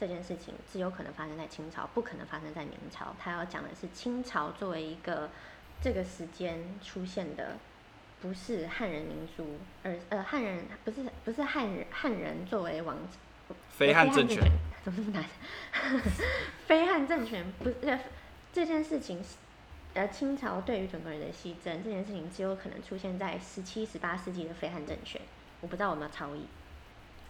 S1: 这件事情，只有可能发生在清朝，不可能发生在明朝。他要讲的是清朝作为一个。这个时间出现的不是汉人民族，而呃汉人不是不是汉人汉人作为王，
S3: 非汉政权，
S1: 怎么这么难？非汉政权不是这件事情，呃清朝对于整个人的西征这件事情，只有可能出现在十七、十八世纪的非汉政权。我不知道我们要超译。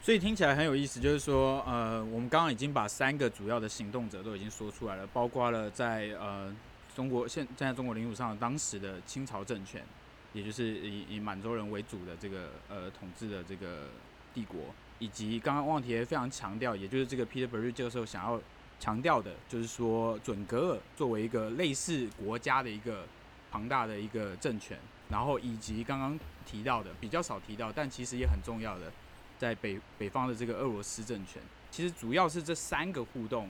S2: 所以听起来很有意思，就是说，呃，我们刚刚已经把三个主要的行动者都已经说出来了，包括了在呃。中国现站在中国领土上，当时的清朝政权，也就是以以满洲人为主的这个呃统治的这个帝国，以及刚刚汪提非常强调，也就是这个 Peter Berdych 教授想要强调的，就是说准格尔作为一个类似国家的一个庞大的一个政权，然后以及刚刚提到的比较少提到，但其实也很重要的，在北北方的这个俄罗斯政权，其实主要是这三个互动。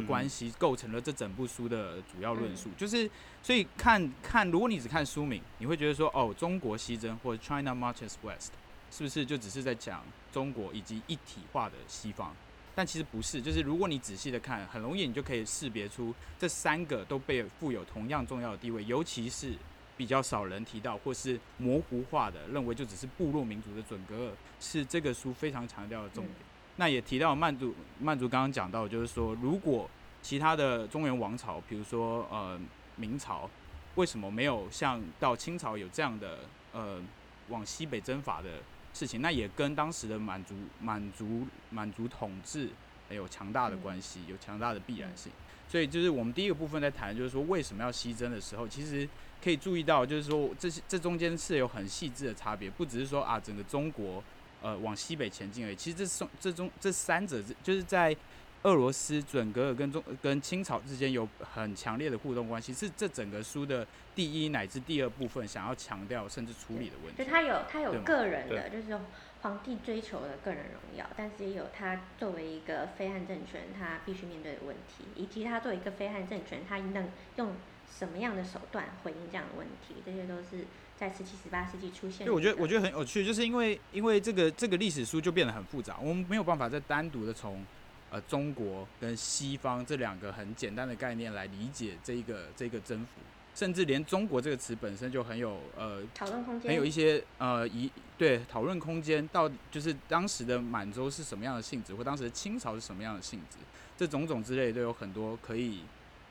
S2: 的关系构成了这整部书的主要论述，就是所以看看，如果你只看书名，你会觉得说，哦，中国西征或者 China Marches West，是不是就只是在讲中国以及一体化的西方？但其实不是，就是如果你仔细的看，很容易你就可以识别出这三个都被赋有同样重要的地位，尤其是比较少人提到或是模糊化的，认为就只是部落民族的准格尔，是这个书非常强调的重点。那也提到曼族，曼族刚刚讲到，就是说，如果其他的中原王朝，比如说呃明朝，为什么没有像到清朝有这样的呃往西北征伐的事情？那也跟当时的满族、满族、满族统治还有强大的关系，有强大的必然性。所以就是我们第一个部分在谈，就是说为什么要西征的时候，其实可以注意到，就是说这这中间是有很细致的差别，不只是说啊整个中国。呃，往西北前进而已。其实这中这中这三者，就是在俄罗斯准格尔跟中跟清朝之间有很强烈的互动关系，是这整个书的第一乃至第二部分想要强调甚至处理的问题。
S1: 就他有他有个人的，就是皇帝追求的个人荣耀，但是也有他作为一个非汉政权他必须面对的问题，以及他作为一个非汉政权他能用什么样的手段回应这样的问题，这些都是。在十七、十八世纪出现。
S2: 对，我觉得我觉得很有趣，就是因为因为这个这个历史书就变得很复杂，我们没有办法再单独的从呃中国跟西方这两个很简单的概念来理解这一个这个征服，甚至连中国这个词本身就很有呃
S1: 讨论空间，
S2: 很有一些呃一对讨论空间，到底就是当时的满洲是什么样的性质，或当时的清朝是什么样的性质，这种种之类都有很多可以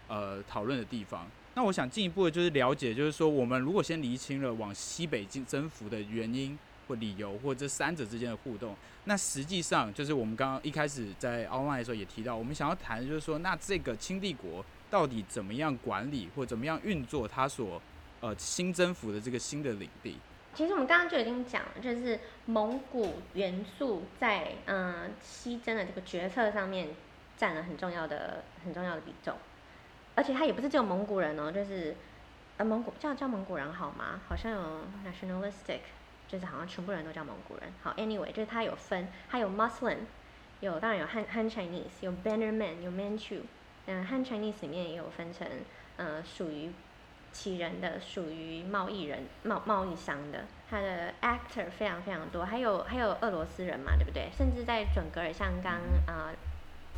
S2: 呃讨论的地方。那我想进一步的就是了解，就是说我们如果先厘清了往西北进征服的原因或理由，或这三者之间的互动，那实际上就是我们刚刚一开始在 online 的时候也提到，我们想要谈的就是说，那这个清帝国到底怎么样管理或怎么样运作它所呃新征服的这个新的领地？
S1: 其实我们刚刚就已经讲了，就是蒙古元素在嗯、西征的这个决策上面占了很重要的很重要的比重。而且他也不是只有蒙古人哦，就是，呃，蒙古叫叫蒙古人好吗？好像有 nationalistic，就是好像全部人都叫蒙古人。好，anyway，就是他有分，他有 Muslim，有当然有 Han Han Chinese，有 Bannerman，有 Manchu。嗯，Han Chinese 里面也有分成，呃，属于旗人的，属于贸易人、贸贸易商的。他的 actor 非常非常多，还有还有俄罗斯人嘛，对不对？甚至在准格尔，像刚啊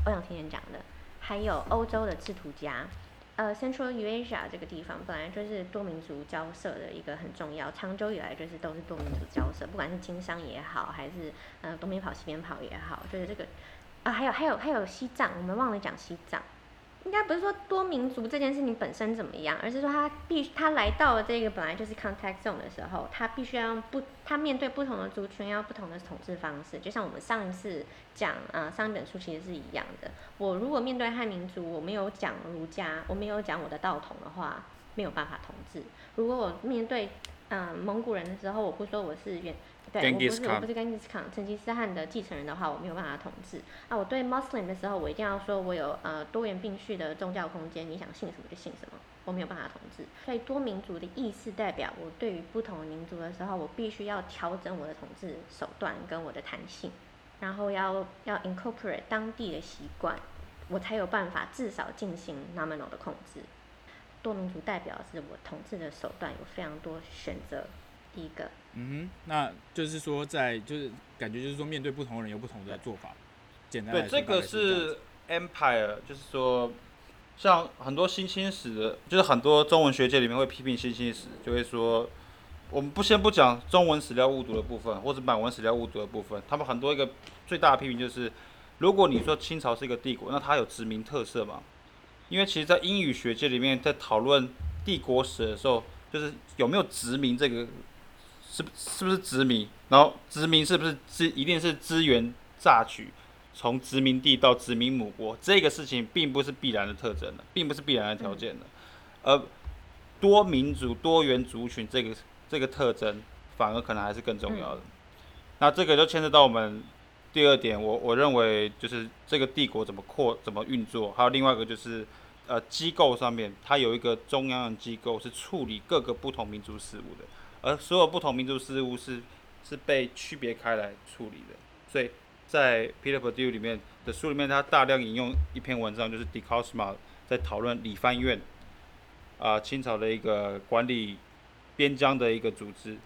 S1: 欧阳天元讲的，还有欧洲的制图家。呃，Central Eurasia 这个地方本来就是多民族交涉的一个很重要，长久以来就是都是多民族交涉，不管是经商也好，还是呃东边跑西边跑也好，就是这个啊，还有还有还有西藏，我们忘了讲西藏，应该不是说多民族这件事情本身怎么样，而是说他必他来到了这个本来就是 contact zone 的时候，他必须要不他面对不同的族群要不同的统治方式。就像我们上一次讲啊，上一本书其实是一样的。我如果面对汉民族，我没有讲儒家，我没有讲我的道统的话，没有办法统治。如果我面对嗯、蒙古人的时候，我不说我是原。对，我不是我不是跟吉斯康成吉思汗的继承人的话，我没有办法统治。啊，我对 Muslim 的时候，我一定要说我有呃多元并蓄的宗教空间，你想信什么就信什么，我没有办法统治。所以多民族的意思代表我对于不同民族的时候，我必须要调整我的统治手段跟我的弹性，然后要要 incorporate 当地的习惯，我才有办法至少进行 nominal 的控制。多民族代表是我统治的手段有非常多选择。第一个。
S2: 嗯哼，那就是说，在就是感觉就是说，面对不同的人有不同的做法。简单
S3: 对，这个是 empire，就是说，像很多新兴史的，就是很多中文学界里面会批评新兴史，就会说，我们不先不讲中文史料误读的部分，或者满文史料误读的部分，他们很多一个最大的批评就是，如果你说清朝是一个帝国，那它有殖民特色嘛？因为其实，在英语学界里面，在讨论帝国史的时候，就是有没有殖民这个。是是不是殖民？然后殖民是不是资一定是资源榨取，从殖民地到殖民母国这个事情并不是必然的特征的，并不是必然的条件的，而多民族多元族群这个这个特征反而可能还是更重要的。那这个就牵涉到我们第二点，我我认为就是这个帝国怎么扩怎么运作，还有另外一个就是呃机构上面它有一个中央的机构是处理各个不同民族事务的。而所有不同民族事务是是被区别开来处理的，所以在 Peter Perdue 里面的书里面，他大量引用一篇文章，就是 De Cosma 在讨论理藩院，啊，清朝的一个管理边疆的一个组织，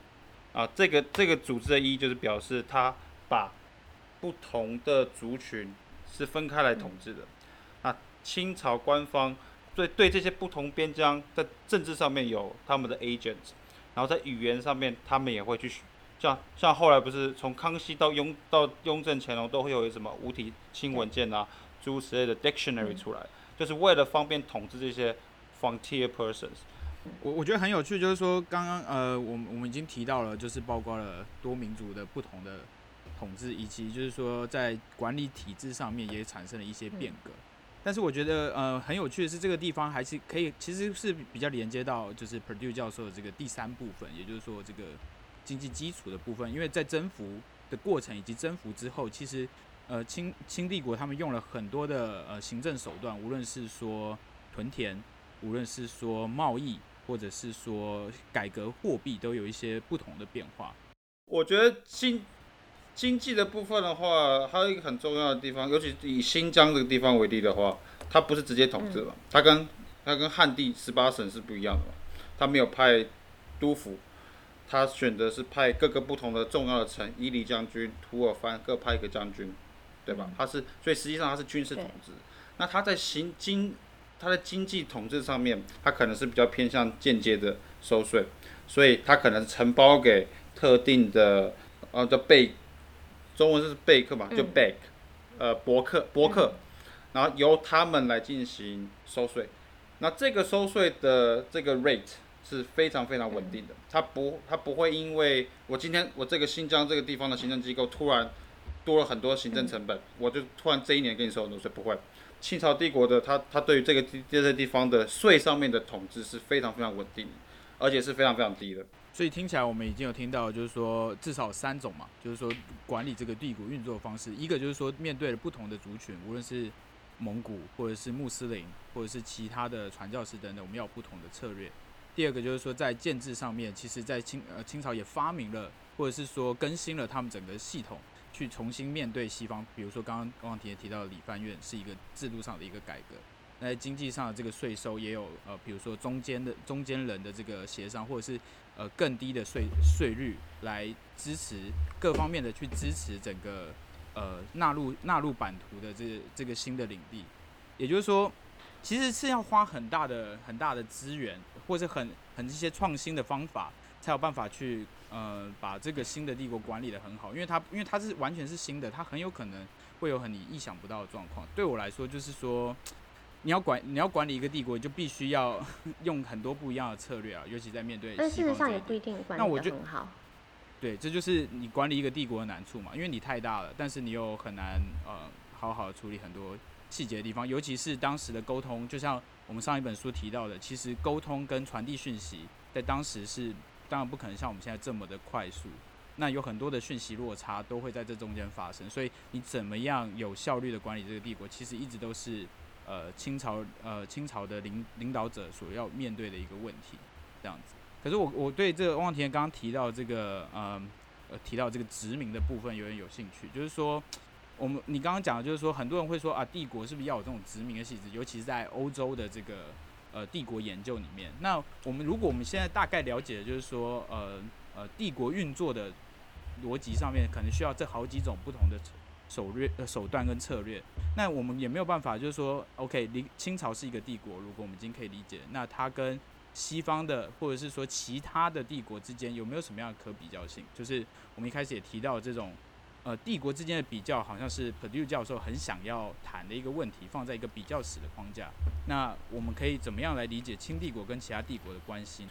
S3: 啊，这个这个组织的意义就是表示他把不同的族群是分开来统治的，那清朝官方对对这些不同边疆在政治上面有他们的 agents。然后在语言上面，他们也会去，像像后来不是从康熙到雍到雍正乾隆都会有什么五体清文件啊，诸如此类的 dictionary 出来，就是为了方便统治这些 frontier persons。
S2: 我我觉得很有趣，就是说刚刚呃，我们我们已经提到了，就是包括了多民族的不同的统治，以及就是说在管理体制上面也产生了一些变革。但是我觉得，呃，很有趣的是，这个地方还是可以，其实是比较连接到就是 Purdue 教授的这个第三部分，也就是说这个经济基础的部分。因为在征服的过程以及征服之后，其实，呃，清清帝国他们用了很多的呃行政手段，无论是说屯田，无论是说贸易，或者是说改革货币，都有一些不同的变化。
S3: 我觉得新。经济的部分的话，还有一个很重要的地方，尤其以新疆这个地方为例的话，它不是直接统治嘛，它跟它跟汉地十八省是不一样的嘛，它没有派督府，它选择是派各个不同的重要的城，伊犁将军、吐尔番各派一个将军，对吧？它是，所以实际上它是军事统治。那它在行经，它的经济统治上面，它可能是比较偏向间接的收税，所以它可能承包给特定的，呃，叫贝。中文是贝克嘛，就 bake，呃，博客博客，然后由他们来进行收税。那这个收税的这个 rate 是非常非常稳定的，它不，它不会因为我今天我这个新疆这个地方的行政机构突然多了很多行政成本，我就突然这一年给你收很多税，不会。清朝帝国的它，它对于这个地这些地方的税上面的统治是非常非常稳定的，而且是非常非常低的。
S2: 所以听起来我们已经有听到，就是说至少三种嘛，就是说管理这个帝国运作的方式。一个就是说面对了不同的族群，无论是蒙古或者是穆斯林或者是其他的传教士等等，我们要有不同的策略。第二个就是说在建制上面，其实在清呃清朝也发明了或者是说更新了他们整个系统，去重新面对西方。比如说刚刚刚刚提提到的理藩院是一个制度上的一个改革。那在经济上的这个税收也有呃，比如说中间的中间人的这个协商，或者是呃更低的税税率来支持各方面的去支持整个呃纳入纳入版图的这、这个新的领地。也就是说，其实是要花很大的很大的资源，或者很很一些创新的方法，才有办法去呃把这个新的帝国管理得很好。因为它因为它是完全是新的，它很有可能会有很你意想不到的状况。对我来说，就是说。你要管你要管理一个帝国，你就必须要 用很多不一样的策略啊，尤其在面对。
S1: 但事实上也不一定管理得很好。
S2: 对，这就是你管理一个帝国的难处嘛，因为你太大了，但是你又很难呃好好的处理很多细节的地方，尤其是当时的沟通，就像我们上一本书提到的，其实沟通跟传递讯息在当时是当然不可能像我们现在这么的快速，那有很多的讯息落差都会在这中间发生，所以你怎么样有效率的管理这个帝国，其实一直都是呃清朝呃清朝的领领导者所要面对的一个问题，这样子。可是我我对这个汪田刚刚提到这个呃呃提到这个殖民的部分有点有兴趣，就是说我们你刚刚讲的就是说很多人会说啊帝国是不是要有这种殖民的性质，尤其是在欧洲的这个呃帝国研究里面。那我们如果我们现在大概了解的就是说呃呃帝国运作的逻辑上面可能需要这好几种不同的手略呃手段跟策略，那我们也没有办法就是说 OK，清朝是一个帝国，如果我们已经可以理解，那它跟西方的，或者是说其他的帝国之间有没有什么样的可比较性？就是我们一开始也提到这种，呃，帝国之间的比较，好像是 Perdue 教授很想要谈的一个问题，放在一个比较史的框架。那我们可以怎么样来理解清帝国跟其他帝国的关系？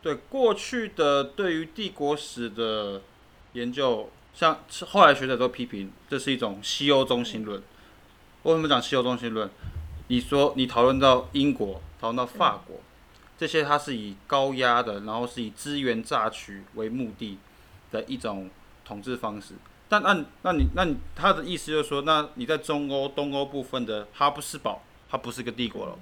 S3: 对过去的对于帝国史的研究，像后来学者都批评这是一种西欧中心论。为什么讲西欧中心论？你说你讨论到英国，讨论到法国。这些它是以高压的，然后是以资源榨取为目的的一种统治方式。但按那你那你他的意思就是说，那你在中欧、东欧部分的哈布斯堡，它不是个帝国了。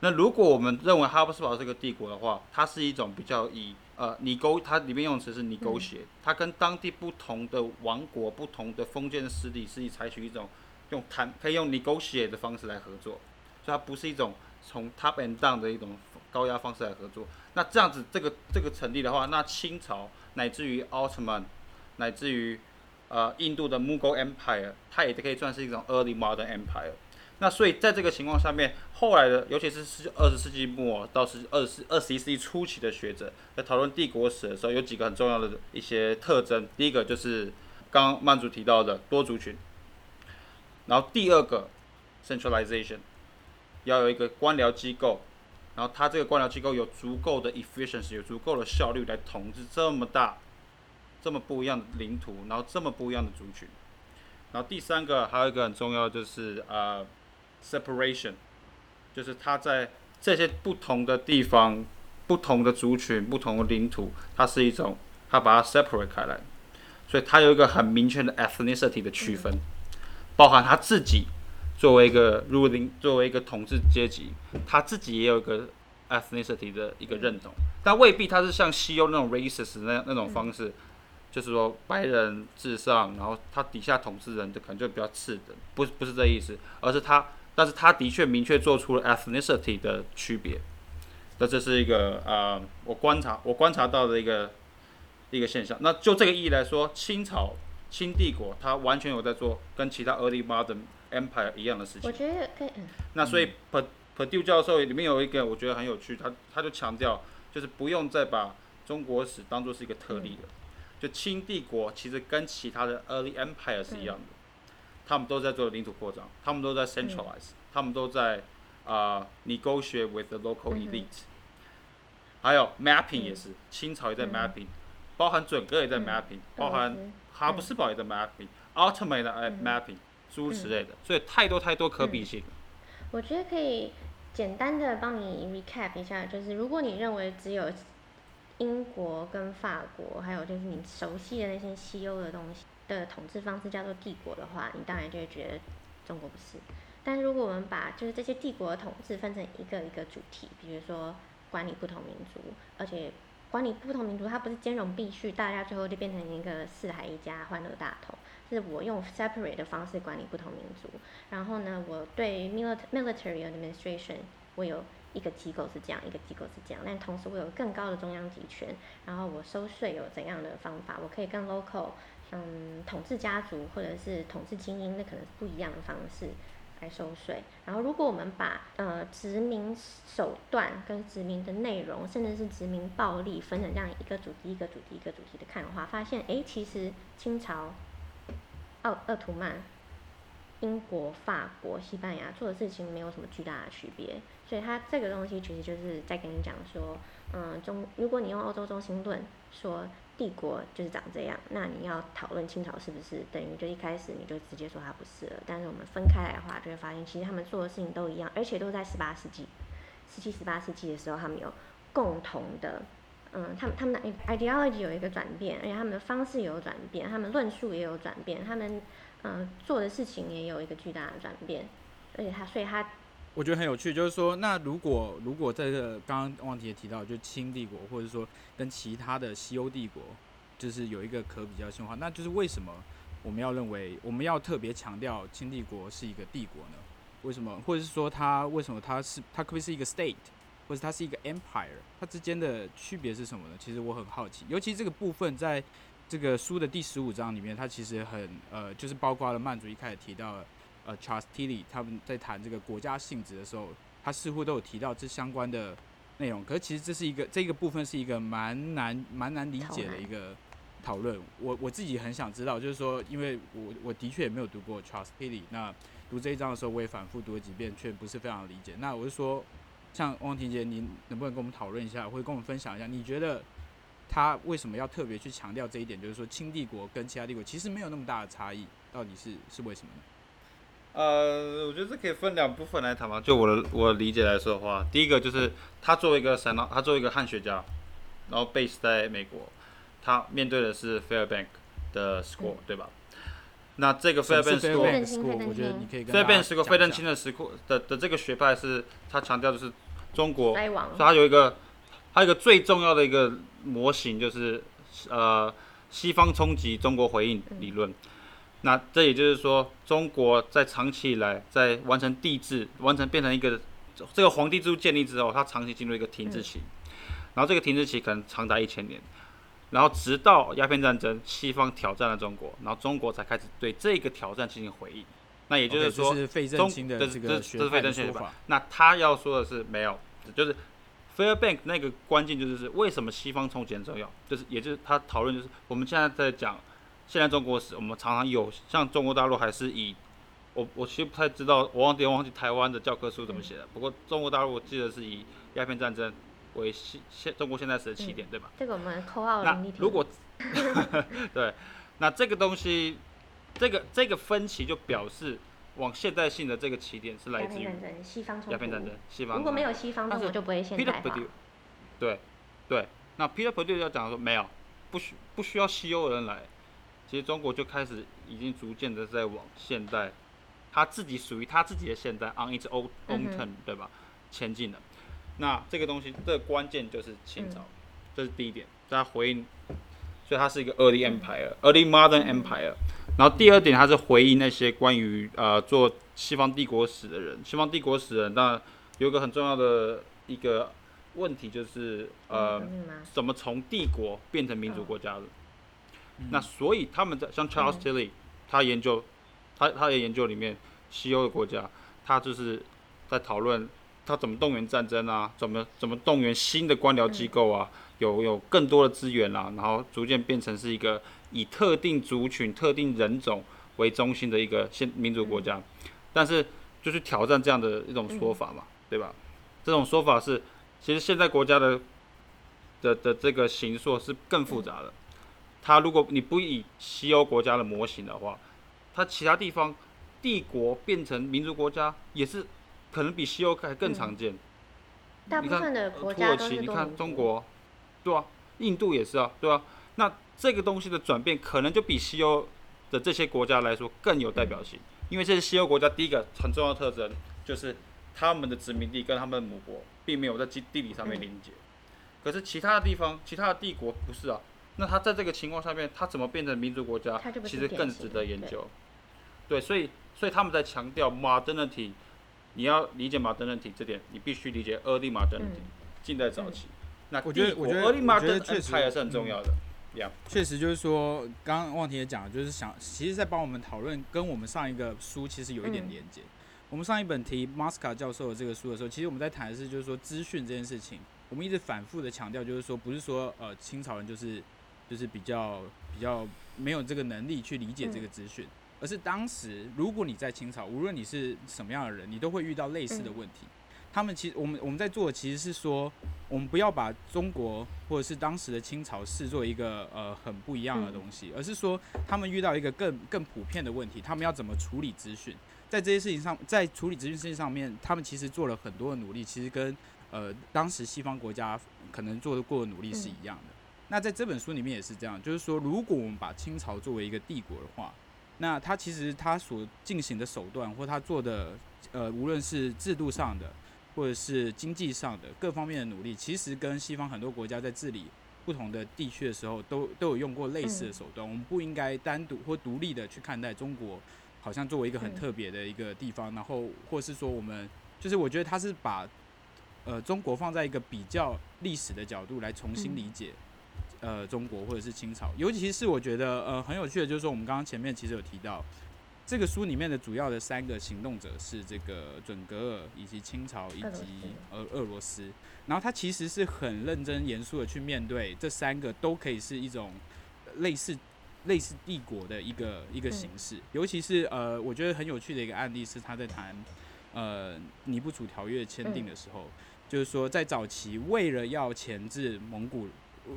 S3: 那如果我们认为哈布斯堡是个帝国的话，它是一种比较以呃你勾，它里面用词是你勾协，它跟当地不同的王国、不同的封建势力是以采取一种用谈可以用你勾协的方式来合作，所以它不是一种从 top and down 的一种。高压方式来合作，那这样子这个这个成立的话，那清朝乃至于奥特曼，乃至于呃印度的 Mughal Empire，它也可以算是一种 Early Modern Empire。那所以在这个情况下面，后来的尤其是十二十世纪末到十二十二十一世纪初期的学者在讨论帝国史的时候，有几个很重要的一些特征。第一个就是刚刚曼竹提到的多族群，然后第二个 Centralization，要有一个官僚机构。然后他这个官僚机构有足够的 efficiency，有足够的效率来统治这么大、这么不一样的领土，然后这么不一样的族群。然后第三个还有一个很重要就是呃 separation，就是他在这些不同的地方、不同的族群、不同的领土，它是一种他把它 separate 开来，所以他有一个很明确的 ethnicity 的区分，包含他自己。作为一个 ruling，作为一个统治阶级，他自己也有一个 ethnicity 的一个认同，但未必他是像西欧那种 racist 那那种方式，就是说白人至上，然后他底下统治人就可能就比较次的，不不是这意思，而是他，但是他的确明确做出了 ethnicity 的区别，那这是一个啊、呃，我观察我观察到的一个一个现象。那就这个意义来说，清朝清帝国它完全有在做跟其他 early modern Empire 一样的事情。
S1: 我觉得可以。嗯、
S3: 那所以 Perdue 教授里面有一个我觉得很有趣，他他就强调，就是不用再把中国史当做是一个特例了，嗯、就清帝国其实跟其他的 Early Empire 是一样的，嗯、他们都在做领土扩张，他们都在 centralize，、嗯、他们都在啊、uh, negotiate with the local elite，、嗯、还有 mapping 也是，嗯、清朝也在 mapping，、嗯、包含准噶也在 mapping，、嗯、包含哈布斯堡也在 mapping，奥特曼的 mapping。诸如此类的，所以太多太多可比性。
S1: 嗯、我觉得可以简单的帮你 recap 一下，就是如果你认为只有英国跟法国，还有就是你熟悉的那些西欧的东西的统治方式叫做帝国的话，你当然就会觉得中国不是。但如果我们把就是这些帝国的统治分成一个一个主题，比如说管理不同民族，而且管理不同民族它不是兼容并蓄，大家最后就变成一个四海一家欢乐大同。是我用 separate 的方式管理不同民族，然后呢，我对 military administration 我有一个机构是这样，一个机构是这样，但同时我有更高的中央集权，然后我收税有怎样的方法，我可以跟 local 嗯统治家族或者是统治精英，那可能是不一样的方式来收税。然后如果我们把呃殖民手段跟殖民的内容，甚至是殖民暴力分成这样一个主题一个主题一个主题的看的话，发现哎，其实清朝。奥奥图曼、英国、法国、西班牙做的事情没有什么巨大的区别，所以它这个东西其实就是在跟你讲说，嗯，中如果你用欧洲中心论说帝国就是长这样，那你要讨论清朝是不是等于就一开始你就直接说它不是了。但是我们分开来的话，就会发现其实他们做的事情都一样，而且都在十八世纪、十七、十八世纪的时候，他们有共同的。嗯，他们他们的 ideology 有一个转变，而且他们的方式也有转变，他们论述也有转变，他们嗯做的事情也有一个巨大的转变，而且他所以他，
S2: 我觉得很有趣，就是说，那如果如果在这刚刚汪婷也提到，就清帝国或者说跟其他的西欧帝国，就是有一个可比较性的话，那就是为什么我们要认为我们要特别强调清帝国是一个帝国呢？为什么？或者是说它为什么它是它可不可以是一个 state？或者它是一个 empire，它之间的区别是什么呢？其实我很好奇，尤其这个部分在这个书的第十五章里面，它其实很呃，就是包括了曼族一开始提到了呃 Charles Tilly 他们在谈这个国家性质的时候，他似乎都有提到这相关的内容。可是其实这是一个这个部分是一个蛮难蛮难理解的一个讨论。我我自己很想知道，就是说，因为我我的确也没有读过 Charles Tilly，那读这一章的时候，我也反复读了几遍，却不是非常理解。那我就说。像汪婷姐，你能不能跟我们讨论一下，或者跟我们分享一下，你觉得他为什么要特别去强调这一点？就是说，清帝国跟其他帝国其实没有那么大的差异，到底是是为什么呢？
S3: 呃，我觉得这可以分两部分来谈嘛。就我的我的理解来说的话，第一个就是他作为一个神，他作为一个汉学家，然后 base 在美国，他面对的是 Fairbank 的 school，、嗯、对吧？那这个费尔班斯库，
S2: 我觉得你可以跟
S3: 费尔班斯库费正清的石库的的这个学派是，他强调的是中国，所以他有一个，他有一个最重要的一个模型就是，呃，西方冲击中国回应理论。那这也就是说，中国在长期以来在完成帝制，完成变成一个这个皇帝制度建立之后，它长期进入一个停滞期，然后这个停滞期可能长达一千年。然后直到鸦片战争，西方挑战了中国，然后中国才开始对这个挑战进行回应。那也就是说，中的这个这是费正清的说法。那他要说的是没有，就是 Fairbank 那个关键就是为什么西方冲击很重要，就是也就是他讨论就是我们现在在讲现在中国史，我们常常有像中国大陆还是以我我其实不太知道，我忘记忘记台湾的教科书怎么写的。不过中国大陆我记得是以鸦片战争。为现现中国现在时的起点，嗯、对吧？
S1: 这个我们扣号
S3: 那如果 对，那这个东西，这个这个分歧就表示往现代性的这个起点是来自于
S1: 西方
S3: 鸦片战争，西方。
S1: 如果没有西方，那我就不会现代化。
S3: 对对，那 Peter Perdue 要讲说没有，不需不需要西欧人来，其实中国就开始已经逐渐的在往现代，他自己属于他自己的现代 on its own own turn，对吧？前进了。那这个东西，这个关键就是清朝，嗯、这是第一点，大家回应，所以它是一个 early empire，early modern empire。然后第二点，它是回应那些关于呃做西方帝国史的人，西方帝国史的人，那有一个很重要的一个问题就是呃，怎么从帝国变成民主国家的？嗯、那所以他们在像 Charles Tilly，他研究，他他的研究里面，西欧的国家，他就是在讨论。他怎么动员战争啊？怎么怎么动员新的官僚机构啊？有有更多的资源啊，然后逐渐变成是一个以特定族群、特定人种为中心的一个现民主国家。但是就是挑战这样的一种说法嘛，对吧？这种说法是，其实现在国家的的的这个形塑是更复杂的。它如果你不以西欧国家的模型的话，它其他地方帝国变成民族国家也是。可能比西欧还更常见。
S1: 大部分的国家都是。
S3: 你看中国，对啊，印度也是啊，对啊。那这个东西的转变，可能就比西欧的这些国家来说更有代表性，因为这些西欧国家第一个很重要的特征就是他们的殖民地跟他们的母国并没有在地地理上面连接。可是其他的地方，其他的帝国不是啊。那他在这个情况下面，他怎么变成民族国家，其实更值得研究。对，所以所以他们在强调 modernity。你要理解 modernity 这点，你必须理解 early modernity 近代早期。那
S2: 我觉得，我觉得，
S3: 我觉得确实也是很重要的。
S2: 确实就是说，刚刚汪婷也讲，就是想，其实在帮我们讨论，跟我们上一个书其实有一点连接。我们上一本提 Masca 教授的这个书的时候，其实我们在谈的是，就是说资讯这件事情，我们一直反复的强调，就是说，不是说呃清朝人就是就是比较比较没有这个能力去理解这个资讯。而是当时如果你在清朝，无论你是什么样的人，你都会遇到类似的问题。嗯他们其实，我们我们在做的其实是说，我们不要把中国或者是当时的清朝视作一个呃很不一样的东西，而是说他们遇到一个更更普遍的问题，他们要怎么处理资讯，在这些事情上，在处理资讯事情上面，他们其实做了很多的努力，其实跟呃当时西方国家可能做的过的努力是一样的。那在这本书里面也是这样，就是说，如果我们把清朝作为一个帝国的话，那它其实它所进行的手段或它做的呃无论是制度上的。或者是经济上的各方面的努力，其实跟西方很多国家在治理不同的地区的时候，都都有用过类似的手段。我们不应该单独或独立的去看待中国，好像作为一个很特别的一个地方，然后或是说我们就是我觉得他是把呃中国放在一个比较历史的角度来重新理解呃中国或者是清朝，尤其是我觉得呃很有趣的，就是说我们刚刚前面其实有提到。这个书里面的主要的三个行动者是这个准格尔，以及清朝，以及呃俄罗斯。然后他其实是很认真严肃的去面对这三个都可以是一种类似类似帝国的一个一个形式。尤其是呃，我觉得很有趣的一个案例是他在谈呃尼布楚条约签订的时候，就是说在早期为了要钳制蒙古，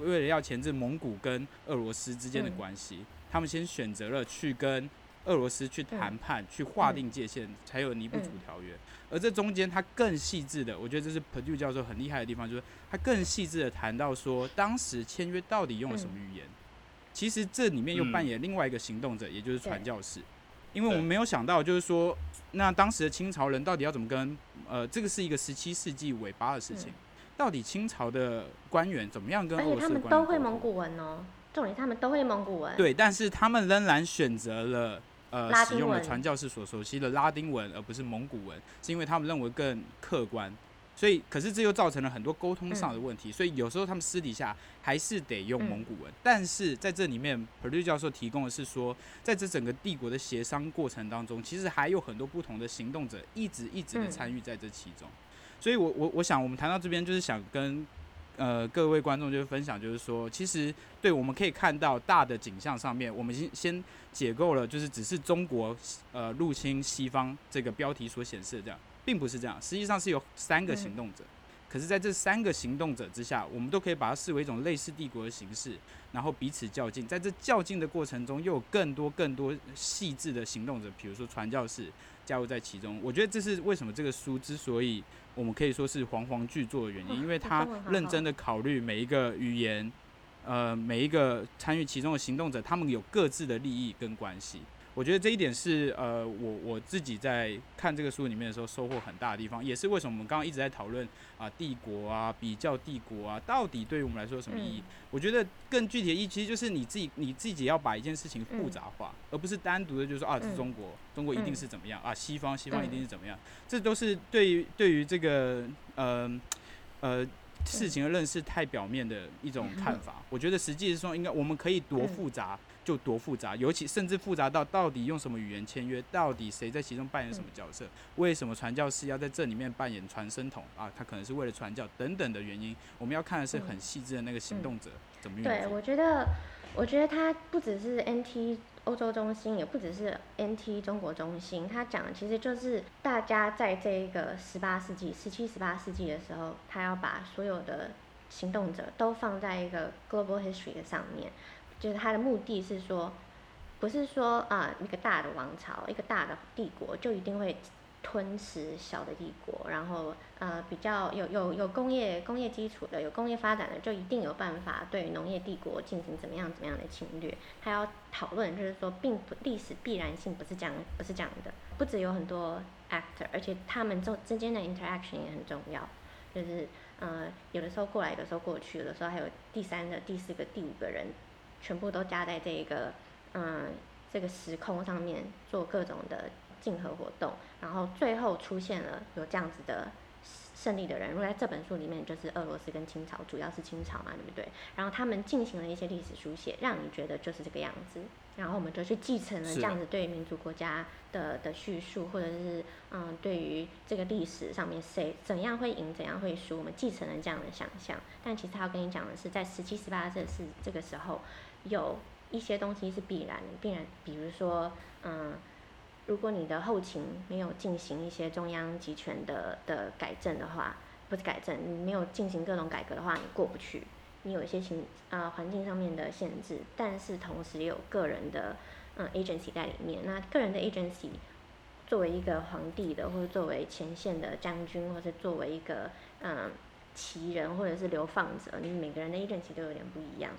S2: 为了要钳制蒙古跟俄罗斯之间的关系，他们先选择了去跟。俄罗斯去谈判，去划定界限，才有尼布楚条约。而这中间，他更细致的，我觉得这是 Perdue 教授很厉害的地方，就是他更细致的谈到说，当时签约到底用了什么语言。其实这里面又扮演另外一个行动者，也就是传教士。因为我们没有想到，就是说，那当时的清朝人到底要怎么跟呃，这个是一个十七世纪尾巴的事情，到底清朝的官员怎么样跟俄罗斯？
S1: 而且他们都会蒙古文哦，重点他们都会蒙古文。
S2: 对，但是他们仍然选择了。呃，使用了传教士所熟悉的拉丁文，而不是蒙古文，是因为他们认为更客观。所以，可是这又造成了很多沟通上的问题。所以有时候他们私底下还是得用蒙古文。但是在这里面，Perdue 教授提供的是说，在这整个帝国的协商过程当中，其实还有很多不同的行动者一直一直的参与在这其中。所以我我我想，我们谈到这边就是想跟。呃，各位观众就是分享，就是说，其实对，我们可以看到大的景象上面，我们先先解构了，就是只是中国呃入侵西方这个标题所显示的这样，并不是这样，实际上是有三个行动者，可是在这三个行动者之下，我们都可以把它视为一种类似帝国的形式，然后彼此较劲，在这较劲的过程中，又有更多更多细致的行动者，比如说传教士加入在其中。我觉得这是为什么这个书之所以。我们可以说是煌煌巨作的原因，因为他认真的考虑每一个语言，呃，每一个参与其中的行动者，他们有各自的利益跟关系。我觉得这一点是呃，我我自己在看这个书里面的时候收获很大的地方，也是为什么我们刚刚一直在讨论啊帝国啊比较帝国啊，到底对于我们来说有什么意义？我觉得更具体的意义其实就是你自己你自己要把一件事情复杂化，而不是单独的就是说啊这是中国，中国一定是怎么样啊，西方西方一定是怎么样，这都是对于对于这个呃呃事情的认识太表面的一种看法。我觉得实际是说应该我们可以多复杂。就多复杂，尤其甚至复杂到到底用什么语言签约，到底谁在其中扮演什么角色，为什么传教士要在这里面扮演传声筒啊？他可能是为了传教等等的原因，我们要看的是很细致的那个行动者怎么运作。
S1: 对，我觉得，我觉得他不只是 NT 欧洲中心，也不只是 NT 中国中心，他讲的其实就是大家在这一个十八世纪、十七、十八世纪的时候，他要把所有的行动者都放在一个 global history 的上面。就是他的目的是说，不是说啊、一个大的王朝，一个大的帝国就一定会吞噬小的帝国，然后呃比较有有有工业工业基础的，有工业发展的，就一定有办法对农业帝国进行怎么样怎么样的侵略。他要讨论就是说，并不历史必然性不是这样，不是这样的。不只有很多 actor，而且他们中之间的 interaction 也很重要。就是呃有的时候过来，有的时候过去，有的时候还有第三个、第四个、第五个人。全部都加在这个，嗯，这个时空上面做各种的竞合活动，然后最后出现了有这样子的胜利的人。如果在这本书里面，就是俄罗斯跟清朝，主要是清朝嘛，对不对？然后他们进行了一些历史书写，让你觉得就是这个样子。然后我们就去继承了这样子对于民族国家的的叙述，或者是嗯，对于这个历史上面谁怎样会赢，怎样会输，我们继承了这样的想象。但其实他要跟你讲的是，在十七、十八这是这个时候。有一些东西是必然的，必然，比如说，嗯，如果你的后勤没有进行一些中央集权的的改正的话，不是改正，你没有进行各种改革的话，你过不去。你有一些情啊环境上面的限制，但是同时也有个人的嗯 agency 在里面。那个人的 agency 作为一个皇帝的，或者作为前线的将军，或者作为一个嗯旗人，或者是流放者，你每个人的 agency 都有点不一样。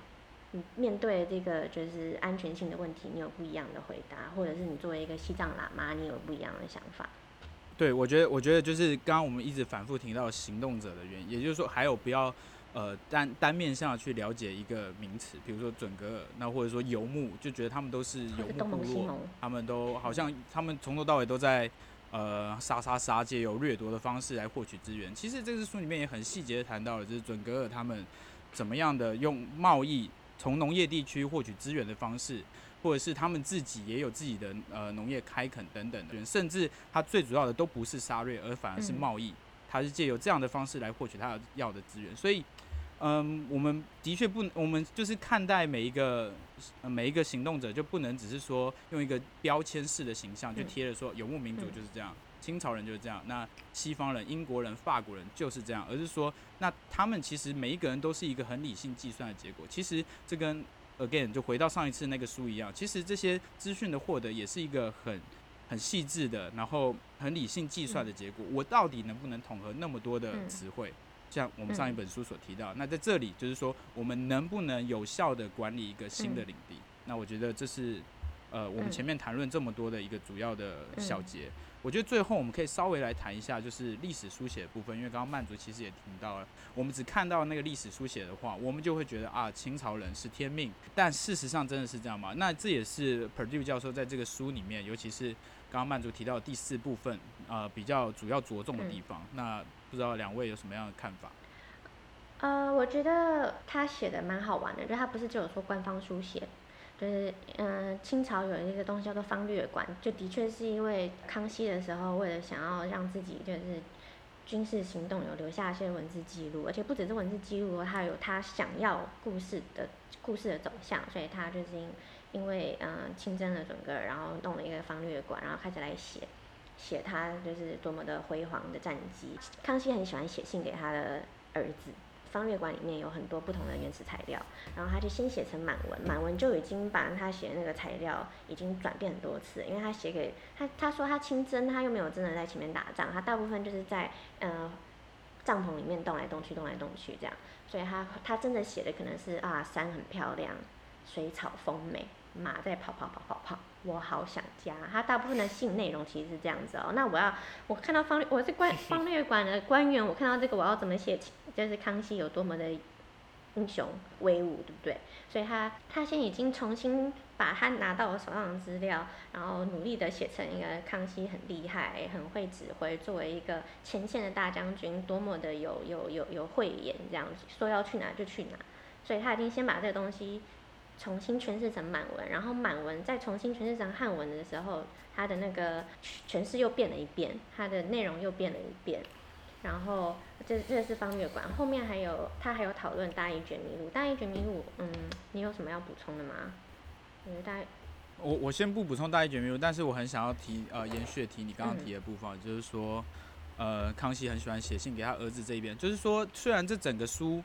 S1: 你面对这个就是安全性的问题，你有不一样的回答，或者是你作为一个西藏喇嘛，你有不一样的想法。
S2: 对，我觉得，我觉得就是刚刚我们一直反复提到行动者的原因，也就是说，还有不要呃单单面向去了解一个名词，比如说准格尔，那或者说游牧，就觉得他们都是游牧部落，他们都好像他们从头到尾都在呃杀杀杀，借由掠夺的方式来获取资源。其实这个书里面也很细节的谈到了，就是准格尔他们怎么样的用贸易。从农业地区获取资源的方式，或者是他们自己也有自己的呃农业开垦等等的，甚至他最主要的都不是沙瑞，而反而是贸易，他是借由这样的方式来获取他要的资源。所以，嗯，我们的确不，我们就是看待每一个每一个行动者，就不能只是说用一个标签式的形象就贴了说游牧民族就是这样。清朝人就是这样，那西方人、英国人、法国人就是这样，而是说，那他们其实每一个人都是一个很理性计算的结果。其实这跟 again 就回到上一次那个书一样，其实这些资讯的获得也是一个很很细致的，然后很理性计算的结果。我到底能不能统合那么多的词汇？像我们上一本书所提到，那在这里就是说，我们能不能有效的管理一个新的领地？那我觉得这是呃我们前面谈论这么多的一个主要的小节。我觉得最后我们可以稍微来谈一下，就是历史书写的部分，因为刚刚曼竹其实也听到了，我们只看到那个历史书写的话，我们就会觉得啊，清朝人是天命，但事实上真的是这样吗？那这也是 Perdue 教授在这个书里面，尤其是刚刚曼竹提到的第四部分，呃，比较主要着重的地方。那不知道两位有什么样的看法？
S1: 呃，我觉得他写的蛮好玩的，就他不是只有说官方书写。就是嗯，清朝有一个东西叫做方略馆，就的确是因为康熙的时候，为了想要让自己就是军事行动有留下一些文字记录，而且不只是文字记录，他有他想要故事的故事的走向，所以他就是因因为嗯亲征了准噶尔，然后弄了一个方略馆，然后开始来写写他就是多么的辉煌的战绩。康熙很喜欢写信给他的儿子。方略馆里面有很多不同的原始材料，然后他就先写成满文，满文就已经把他写的那个材料已经转变很多次，因为他写给他，他说他亲征，他又没有真的在前面打仗，他大部分就是在呃帐篷里面动来动去，动来动去这样，所以他他真的写的可能是啊山很漂亮，水草丰美。马在跑跑跑跑跑，我好想家。他大部分的信内容其实是这样子哦。那我要我看到方略，我是官 方略馆的官员，我看到这个我要怎么写？就是康熙有多么的英雄威武，对不对？所以他他现在已经重新把他拿到我手上的资料，然后努力的写成一个康熙很厉害、很会指挥，作为一个前线的大将军，多么的有有有有慧眼，这样子说要去哪就去哪。所以他已经先把这个东西。重新诠释成满文，然后满文再重新诠释成汉文的时候，它的那个诠释又变了一遍，它的内容又变了一遍。然后这这是方略馆，后面还有他还有讨论大一卷迷录，大一卷迷录，嗯，你有什么要补充的吗？嗯，大
S2: 我我先不补充大一卷迷录，但是我很想要提呃延续提你刚刚提的部分，就是说呃康熙很喜欢写信给他儿子这一边，就是说虽然这整个书。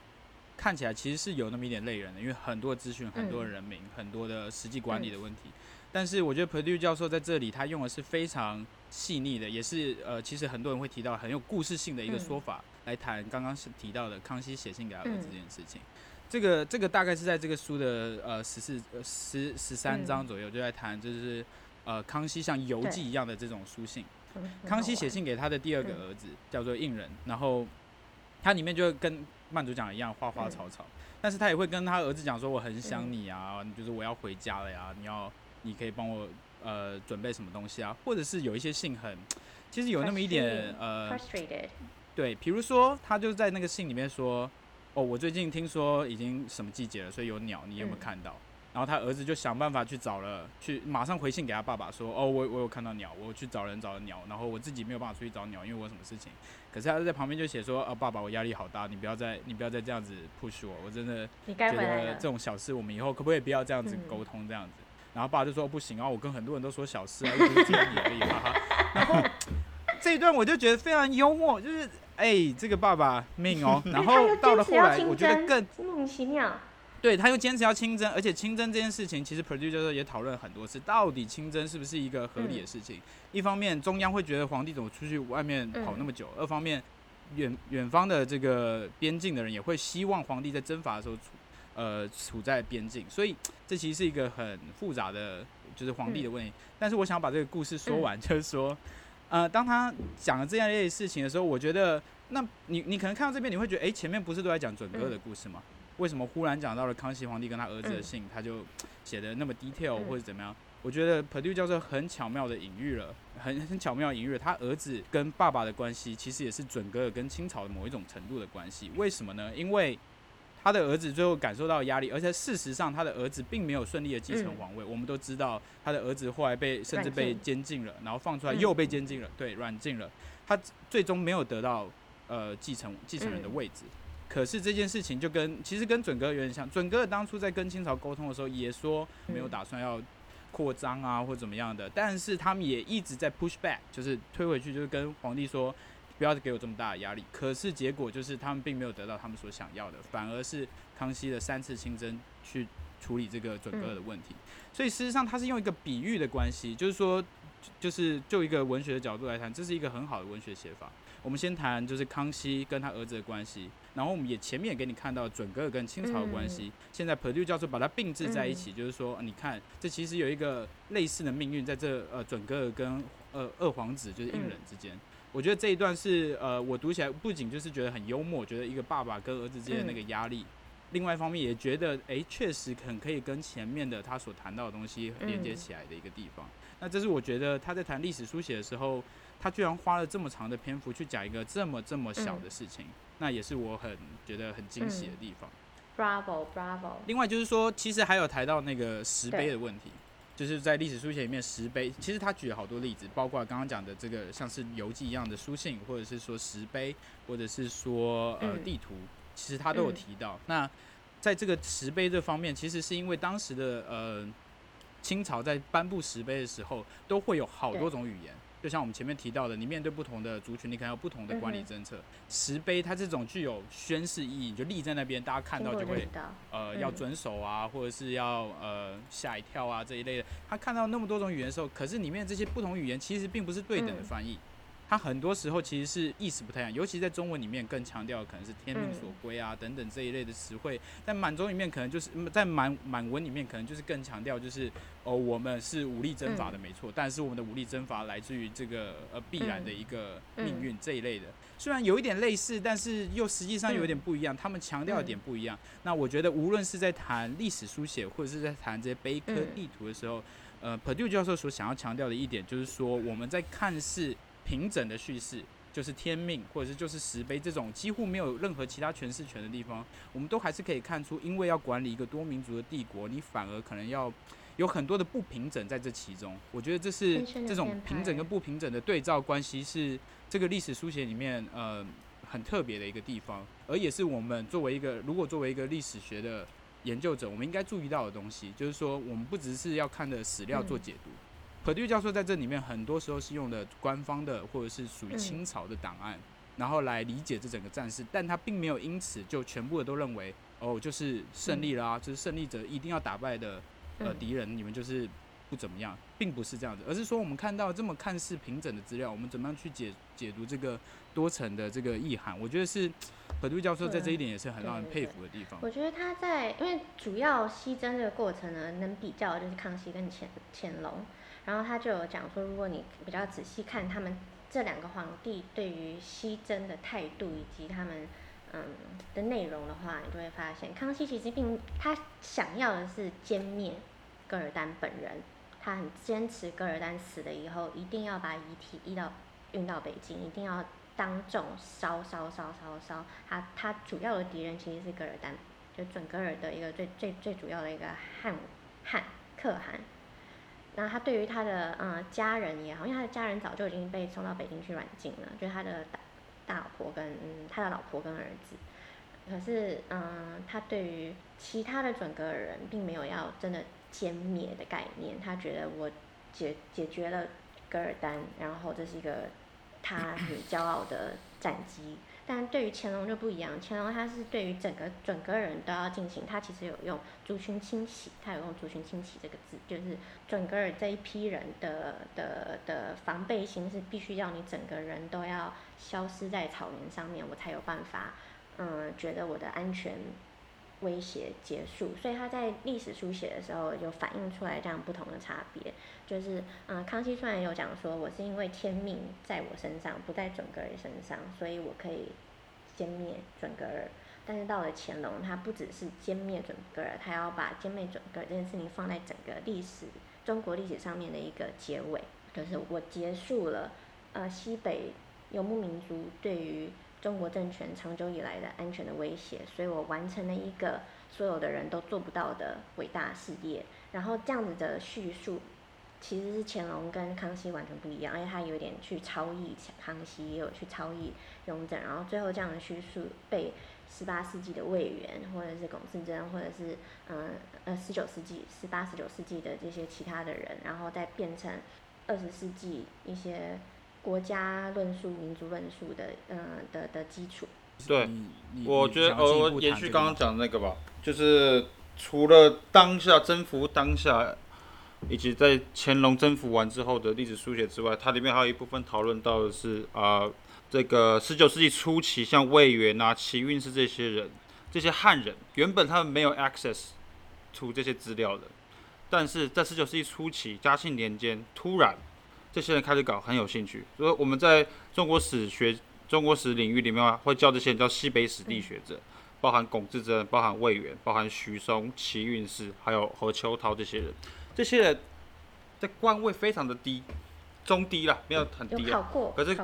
S2: 看起来其实是有那么一点累人的，因为很多资讯、很多人名、嗯、很多的实际管理的问题。嗯、但是我觉得 Perdue 教授在这里他用的是非常细腻的，也是呃，其实很多人会提到很有故事性的一个说法、嗯、来谈刚刚是提到的康熙写信给他儿子这件事情。嗯、这个这个大概是在这个书的呃十四呃十十三章左右就在谈，就是呃康熙像游记一样的这种书信。嗯、康熙写信给他的第二个儿子、嗯、叫做胤仁，然后他里面就跟。曼主讲一样花花草草，嗯、但是他也会跟他儿子讲说，我很想你啊，嗯、就是我要回家了呀，你要你可以帮我呃准备什么东西啊，或者是有一些信很，其实有那么一点呃，对，比如说他就在那个信里面说，哦，我最近听说已经什么季节了，所以有鸟，你有没有看到？嗯、然后他儿子就想办法去找了，去马上回信给他爸爸说，哦，我我有看到鸟，我去找人找了鸟，然后我自己没有办法出去找鸟，因为我有什么事情。可是他在旁边就写说，啊，爸爸，我压力好大，你不要再你不要再这样子 push 我，我真的觉得这种小事我们以后可不可以不要这样子沟通这样子。嗯、然后爸爸就说不行啊，我跟很多人都说小事啊，又不是只有你而已，哈哈。然后这一段我就觉得非常幽默，就是哎、欸，这个爸爸命哦。然后 到了后来，我觉得更
S1: 莫名其妙。
S2: 对，他又坚持要清真，而且清真这件事情，其实 producer 也讨论很多次，到底清真是不是一个合理的事情？嗯、一方面，中央会觉得皇帝怎么出去外面跑那么久；嗯、二方面，远远方的这个边境的人也会希望皇帝在征伐的时候处呃处在边境，所以这其实是一个很复杂的，就是皇帝的问题。嗯、但是我想把这个故事说完，嗯、就是说，呃，当他讲了这样一类事情的时候，我觉得，那你你可能看到这边，你会觉得，哎，前面不是都在讲准噶尔的故事吗？嗯为什么忽然讲到了康熙皇帝跟他儿子的信，嗯、他就写的那么 detail 或者怎么样？嗯、我觉得 Perdue 教授很巧妙的隐喻了，很很巧妙隐喻了他儿子跟爸爸的关系，其实也是准格尔跟清朝的某一种程度的关系。为什么呢？因为他的儿子最后感受到压力，而且事实上他的儿子并没有顺利的继承皇位。嗯、我们都知道他的儿子后来被甚至被监禁了，然后放出来又被监禁了，嗯、对，软禁了。他最终没有得到呃继承继承人的位置。嗯可是这件事情就跟其实跟准噶尔有点像，准噶尔当初在跟清朝沟通的时候也说没有打算要扩张啊或怎么样的，但是他们也一直在 push back，就是推回去，就是跟皇帝说不要给我这么大的压力。可是结果就是他们并没有得到他们所想要的，反而是康熙的三次亲征去处理这个准噶尔的问题。所以事实上他是用一个比喻的关系，就是说，就是就一个文学的角度来谈，这是一个很好的文学写法。我们先谈就是康熙跟他儿子的关系，然后我们也前面也给你看到准噶尔跟清朝的关系。嗯、现在 Perdue 教授把它并置在一起，嗯、就是说，你看这其实有一个类似的命运在这呃准噶尔跟呃二皇子就是胤禛之间。嗯、我觉得这一段是呃我读起来不仅就是觉得很幽默，觉得一个爸爸跟儿子之间的那个压力，嗯、另外一方面也觉得哎确实很可以跟前面的他所谈到的东西连接起来的一个地方。嗯、那这是我觉得他在谈历史书写的时候。他居然花了这么长的篇幅去讲一个这么这么小的事情，嗯、那也是我很觉得很惊喜的地方。
S1: 嗯、Bravo Bravo。
S2: 另外就是说，其实还有谈到那个石碑的问题，就是在历史书写里面，石碑其实他举了好多例子，包括刚刚讲的这个像是游记一样的书信，或者是说石碑，或者是说呃地图，嗯、其实他都有提到。嗯、那在这个石碑这方面，其实是因为当时的呃清朝在颁布石碑的时候，都会有好多种语言。就像我们前面提到的，你面对不同的族群，你可能有不同的管理政策。石碑它这种具有宣誓意义，你就立在那边，大家看到就会呃、嗯、要遵守啊，或者是要呃吓一跳啊这一类的。他看到那么多种语言的时候，可是里面这些不同语言其实并不是对等的翻译。嗯它很多时候其实是意思不太一样，尤其在中文里面更强调可能是天命所归啊等等这一类的词汇，在满洲里面可能就是在满满文里面可能就是更强调就是哦我们是武力征伐的没错，但是我们的武力征伐来自于这个呃必然的一个命运这一类的，虽然有一点类似，但是又实际上有一点不一样，他们强调的点不一样。那我觉得无论是在谈历史书写或者是在谈这些碑刻地图的时候，呃，Perdue 教授所想要强调的一点就是说我们在看似。平整的叙事就是天命，或者是就是石碑这种几乎没有任何其他诠释权的地方，我们都还是可以看出，因为要管理一个多民族的帝国，你反而可能要有很多的不平整在这其中。我觉得这是这种平整跟不平整的对照关系，是这个历史书写里面呃很特别的一个地方，而也是我们作为一个如果作为一个历史学的研究者，我们应该注意到的东西，就是说我们不只是要看的史料做解读。嗯 Perdue 教授在这里面很多时候是用的官方的或者是属于清朝的档案，嗯、然后来理解这整个战事，但他并没有因此就全部的都认为哦，就是胜利啦、就是胜利者一定要打败的呃敌人，你们就是不怎么样，并不是这样子，而是说我们看到这么看似平整的资料，我们怎么样去解解读这个多层的这个意涵？我觉得是 Perdue 教授在这一点也是很让人佩服的地方。
S1: 我觉得他在因为主要西征这个过程呢，能比较的就是康熙跟乾乾隆。然后他就有讲说，如果你比较仔细看他们这两个皇帝对于西征的态度以及他们嗯的内容的话，你就会发现，康熙其实并他想要的是歼灭噶尔丹本人，他很坚持噶尔丹死了以后一定要把遗体移到运到北京，一定要当众烧烧烧烧烧。他他主要的敌人其实是噶尔丹，就准噶尔的一个最最最主要的一个汉汉可汗。那他对于他的呃家人也好，因为他的家人早就已经被送到北京去软禁了，就是他的大大老婆跟嗯他的老婆跟儿子。可是嗯、他对于其他的准噶尔人并没有要真的歼灭的概念，他觉得我解解决了噶尔丹，然后这是一个他很骄傲的战绩。但对于乾隆就不一样，乾隆他是对于整个整个人都要进行，他其实有用族群清洗，他有用族群清洗这个字，就是准格尔这一批人的的的防备心是必须要你整个人都要消失在草原上面，我才有办法，嗯，觉得我的安全威胁结束。所以他在历史书写的时候有反映出来这样不同的差别，就是嗯，康熙虽然有讲说我是因为天命在我身上，不在准噶尔身上，所以我可以。歼灭准噶尔，但是到了乾隆，他不只是歼灭准噶尔，他要把歼灭准噶尔这件事情放在整个历史中国历史上面的一个结尾，就是我结束了呃西北游牧民族对于中国政权长久以来的安全的威胁，所以我完成了一个所有的人都做不到的伟大事业，然后这样子的叙述。其实是乾隆跟康熙完全不一样，因为他有点去超译康熙，也有去超译雍正，然后最后这样的叙述被十八世纪的魏源，或者是龚自珍，或者是嗯呃十九世纪、十八十九世纪的这些其他的人，然后再变成二十世纪一些国家论述、民族论述的呃的的基础。
S3: 对，我觉得呃，我延续刚刚讲的那个吧，就是除了当下征服当下。以及在乾隆征服完之后的历史书写之外，它里面还有一部分讨论到的是啊、呃，这个十九世纪初期，像魏源啊、齐运是这些人，这些汉人原本他们没有 access to 这些资料的，但是在十九世纪初期，嘉庆年间，突然这些人开始搞很有兴趣，所以我们在中国史学、中国史领域里面会叫这些人叫西北史地学者，包含龚自珍、包含魏源、包含徐嵩、齐运士，还有何秋涛这些人。这些人的官位非常的低，中低啦，没有很低啊。可是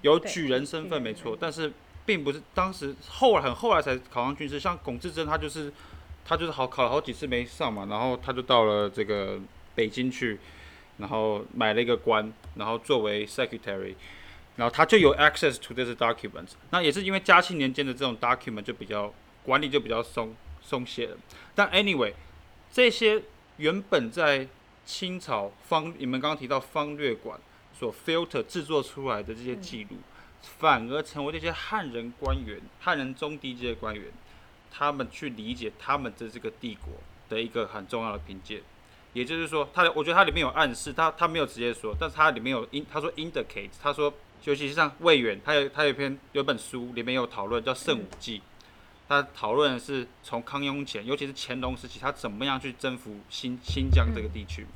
S3: 有举人身份没错，但是并不是当时后来很后来才考上军师，像龚自珍他就是他就是好考了好几次没上嘛，然后他就到了这个北京去，然后买了一个官，然后作为 secretary，然后他就有 access to this documents。那也是因为嘉庆年间的这种 document 就比较管理就比较松松懈了。但 anyway 这些。原本在清朝方，你们刚刚提到方略馆所 filter 制作出来的这些记录，反而成为这些汉人官员、汉人中低阶官员，他们去理解他们的这个帝国的一个很重要的凭借。也就是说，他我觉得它里面有暗示，他他没有直接说，但是它里面有 in，他说 indicate，他说，尤其是像魏源，他有他有一篇有本书里面有讨论叫《圣武记》。他讨论的是从康雍乾，尤其是乾隆时期，他怎么样去征服新新疆这个地区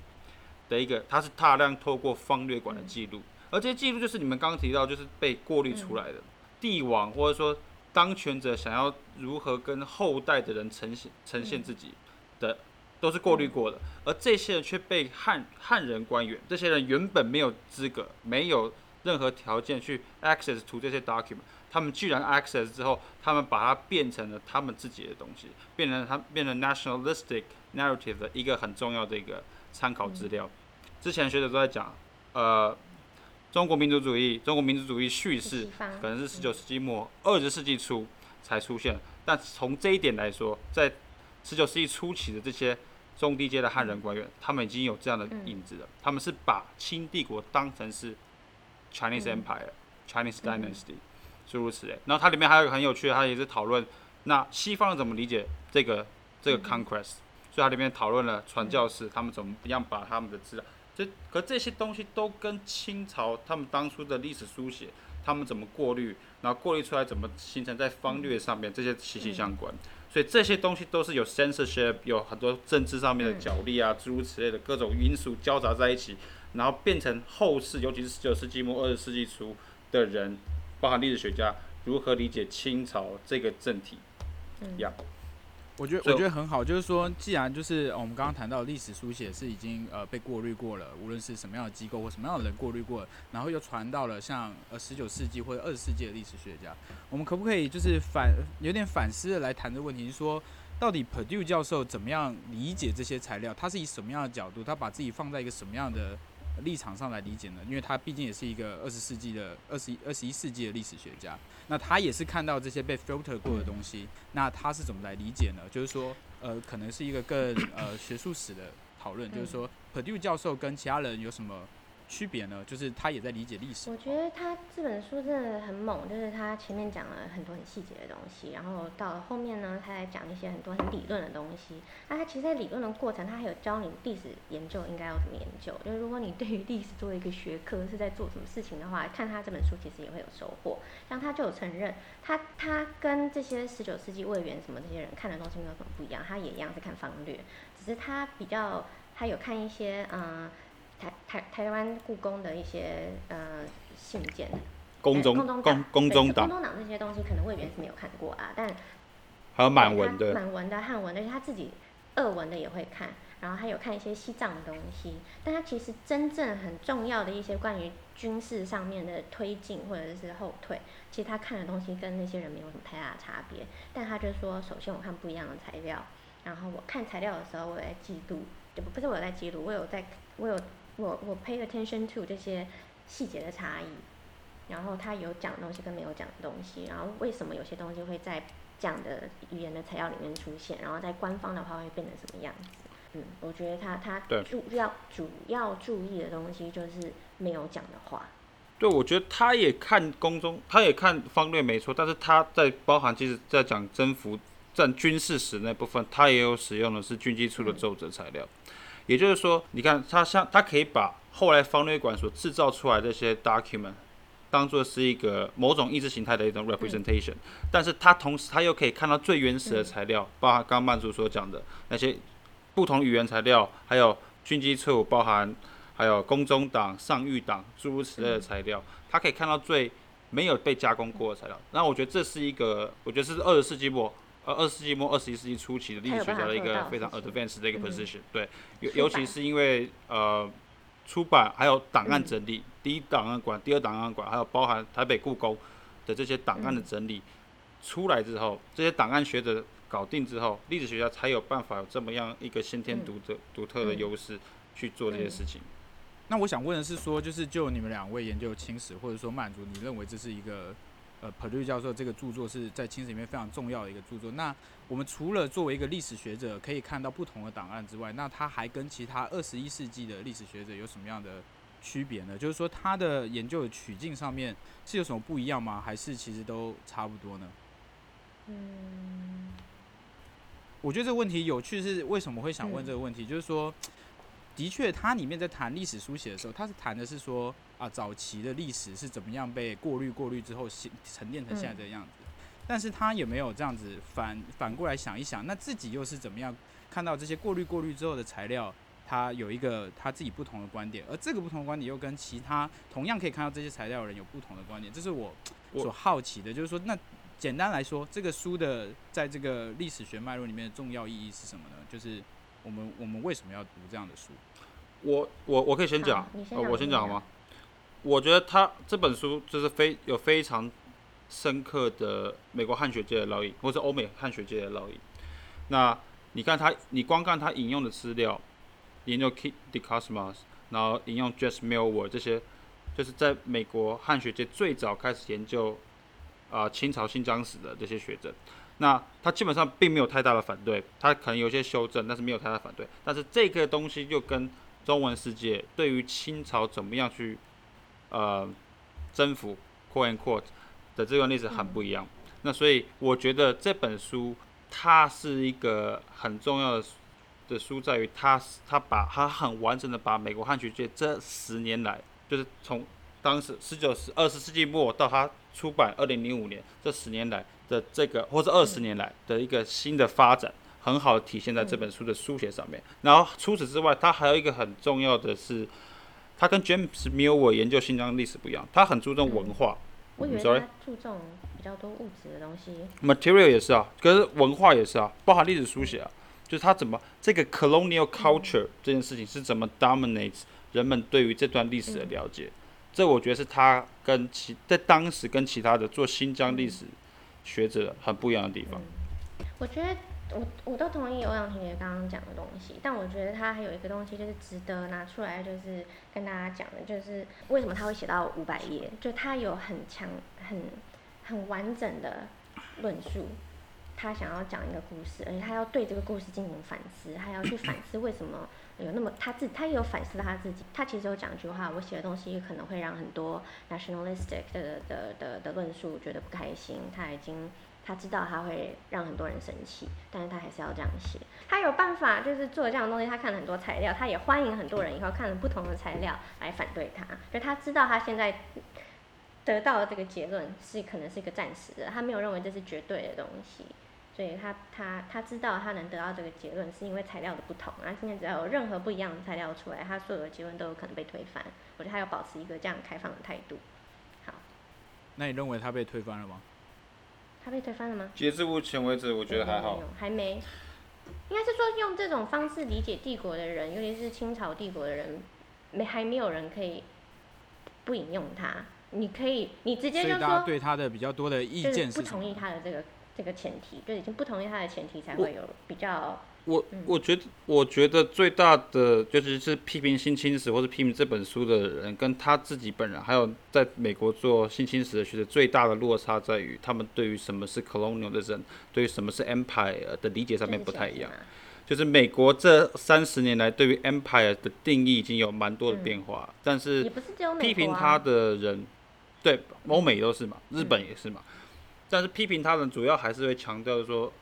S3: 的一个，他是大量透过方略馆的记录，而这些记录就是你们刚刚提到，就是被过滤出来的。帝王或者说当权者想要如何跟后代的人呈现呈现自己的，都是过滤过的，而这些人却被汉汉人官员，这些人原本没有资格，没有任何条件去 access to 这些 document。他们居然 access 之后，他们把它变成了他们自己的东西，变成他变成 nationalistic narrative 的一个很重要的一个参考资料。之前学者都在讲，呃，中国民族主义，中国民族主义叙事可能是十九世纪末二十世纪初才出现，但从这一点来说，在十九世纪初期的这些中低阶的汉人官员，他们已经有这样的影子了。他们是把清帝国当成是 Chinese Empire，Chinese Dynasty。诸如此类，然后它里面还有一个很有趣的，它也是讨论那西方人怎么理解这个这个 conquest，所以它里面讨论了传教士他们怎么样把他们的资料，这可这些东西都跟清朝他们当初的历史书写，他们怎么过滤，然后过滤出来怎么形成在方略上面这些息息相关，所以这些东西都是有 censorship，有很多政治上面的角力啊，诸如此类的各种因素交杂在一起，然后变成后世，尤其是十九世纪末二十世纪初的人。包含历史学家如何理解清朝这个政体，一样，
S2: 我觉得我觉得很好，就是说，既然就是我们刚刚谈到历史书写是已经呃被过滤过了，无论是什么样的机构或什么样的人过滤过了，然后又传到了像呃十九世纪或者二十世纪的历史学家，我们可不可以就是反有点反思的来谈这个问题，就是说，到底 Purdue 教授怎么样理解这些材料？他是以什么样的角度？他把自己放在一个什么样的立场上来理解呢？因为他毕竟也是一个二十世纪的二十一二十一世纪的历史学家，那他也是看到这些被 filter 过的东西，那他是怎么来理解呢？就是说，呃，可能是一个更呃学术史的讨论，就是说 Perdue 教授跟其他人有什么？区别呢，就是他也在理解历史。
S1: 我觉得他这本书真的很猛，就是他前面讲了很多很细节的东西，然后到了后面呢，他在讲一些很多很理论的东西。那他其实，在理论的过程，他还有教你历史研究应该要怎么研究。就是如果你对于历史作为一个学科是在做什么事情的话，看他这本书其实也会有收获。像他就有承认，他他跟这些十九世纪魏源什么这些人看的东西没有什么不一样，他也一样是看方略，只是他比较他有看一些嗯。台台台湾故宫的一些呃信件，
S3: 宫中宫宫宫中党，
S1: 宫中党这些东西可能魏源是没有看过啊，但
S3: 还有满文的。
S1: 满文的汉文的，而且他自己俄文的也会看，然后还有看一些西藏的东西，但他其实真正很重要的一些关于军事上面的推进或者是后退，其实他看的东西跟那些人没有什么太大的差别，但他就说，首先我看不一样的材料，然后我看材料的时候我在记录，不不是我在记录，我有在我有。我我 pay attention to 这些细节的差异，然后他有讲的东西跟没有讲的东西，然后为什么有些东西会在这样的语言的材料里面出现，然后在官方的话会变成什么样子？嗯，我觉得他他主要主要注意的东西就是没有讲的话。
S3: 对，我觉得他也看宫中，他也看方略没错，但是他在包含其实在讲征服战军事史那部分，他也有使用的是军机处的奏折材料。嗯也就是说，你看他像他可以把后来方略馆所制造出来的这些 document 当做是一个某种意识形态的一种 representation，但是他同时他又可以看到最原始的材料，包含刚刚曼珠所讲的那些不同语言材料，还有军机处，包含还有宫中党、上諭党诸如此类的材料，他可以看到最没有被加工过的材料。那我觉得这是一个，我觉得是二十世纪末。呃，二十世纪末、二十一世纪初期的历史学家的一个非常 advanced 的一个 position，对，尤尤其是因为呃出版还有档案整理，第一档案馆、第二档案馆，还有包含台北故宫的这些档案的整理出来之后，这些档案学者搞定之后，历史学家才有办法有这么样一个先天独特独特的优势去做这些事情。
S2: 那我想问的是说，就是就你们两位研究清史，或者说满族，你认为这是一个？呃，Perdue 教授这个著作是在清史里面非常重要的一个著作。那我们除了作为一个历史学者可以看到不同的档案之外，那他还跟其他二十一世纪的历史学者有什么样的区别呢？就是说他的研究的取径上面是有什么不一样吗？还是其实都差不多呢？嗯，我觉得这个问题有趣是为什么会想问这个问题，就是说。的确，他里面在谈历史书写的时候，他是谈的是说啊，早期的历史是怎么样被过滤、过滤之后，沉淀成现在这个样子。但是他有没有这样子反反过来想一想，那自己又是怎么样看到这些过滤、过滤之后的材料，他有一个他自己不同的观点，而这个不同的观点又跟其他同样可以看到这些材料的人有不同的观点，这是我所好奇的。就是说，那简单来说，这个书的在这个历史学脉络里面的重要意义是什么呢？就是。我们我们为什么要读这样的书？
S3: 我我我可以先讲，啊先呃，我先讲好吗？我觉得他这本书就是非有非常深刻的美国汉学界的烙印，或是欧美汉学界的烙印。那你看他，你光看他引用的资料，研究 Kit de Cosmas，然后引用 Jess Millward 这些，就是在美国汉学界最早开始研究啊、清朝新疆史的这些学者。那他基本上并没有太大的反对，他可能有些修正，但是没有太大反对。但是这个东西就跟中文世界对于清朝怎么样去呃征服 quote unquote 的这段历史很不一样。那所以我觉得这本书它是一个很重要的的书，在于它它把它很完整的把美国汉学界这十年来，就是从当时十九世二十世纪末到它出版二零零五年这十年来。的这个，或者二十年来的一个新的发展，很好体现在这本书的书写上面。然后除此之外，它还有一个很重要的是，它跟 James Millward 研究新疆历史不一样，他很注重文化。
S1: 我以为他注重比较多物质的东西。
S3: Material 也是啊，可是文化也是啊，包含历史书写啊，就是他怎么这个 colonial culture 这件事情是怎么 dominates 人们对于这段历史的了解。这我觉得是他跟其在当时跟其他的做新疆历史。学者很不一样的地方。
S1: 我觉得我我都同意欧阳婷姐刚刚讲的东西，但我觉得他还有一个东西就是值得拿出来，就是跟大家讲的，就是为什么他会写到五百页，就他有很强、很很完整的论述，他想要讲一个故事，而且他要对这个故事进行反思，他要去反思为什么有那么他自他也有反思他自己，他其实有讲一句话，我写的东西可能会让很多 nationalistic 的的的的论述觉得不开心，他已经。他知道他会让很多人生气，但是他还是要这样写。他有办法，就是做这样的东西。他看了很多材料，他也欢迎很多人以后看了不同的材料来反对他。就他知道他现在得到的这个结论是可能是一个暂时的，他没有认为这是绝对的东西。所以他他他知道他能得到这个结论是因为材料的不同。然后今天只要有任何不一样的材料出来，他所有的结论都有可能被推翻。我觉得他要保持一个这样开放的态度。好，
S2: 那你认为他被推翻了吗？
S1: 他被推翻了吗？
S3: 截至目前为止，我觉得还好。
S1: 还没，应该是说用这种方式理解帝国的人，尤其是清朝帝国的人，没还没有人可以不引用他。你可以，你直接就说
S2: 对他的比较多的意见是
S1: 不同意他的这个这个前提，就已经不同意他的前提才会有比较。
S3: 我我觉得，我觉得最大的就是是批评性侵史或者批评这本书的人，跟他自己本人，还有在美国做性侵史的学者，最大的落差在于他们对于什么是 colonial 的人对于什么是 empire 的理解上面不太一样。就是美国这三十年来对于 empire 的定义已经有蛮多的变化，但是批评他的人，对欧美都是嘛，日本也是嘛，但是批评他的人主要还是会强调说。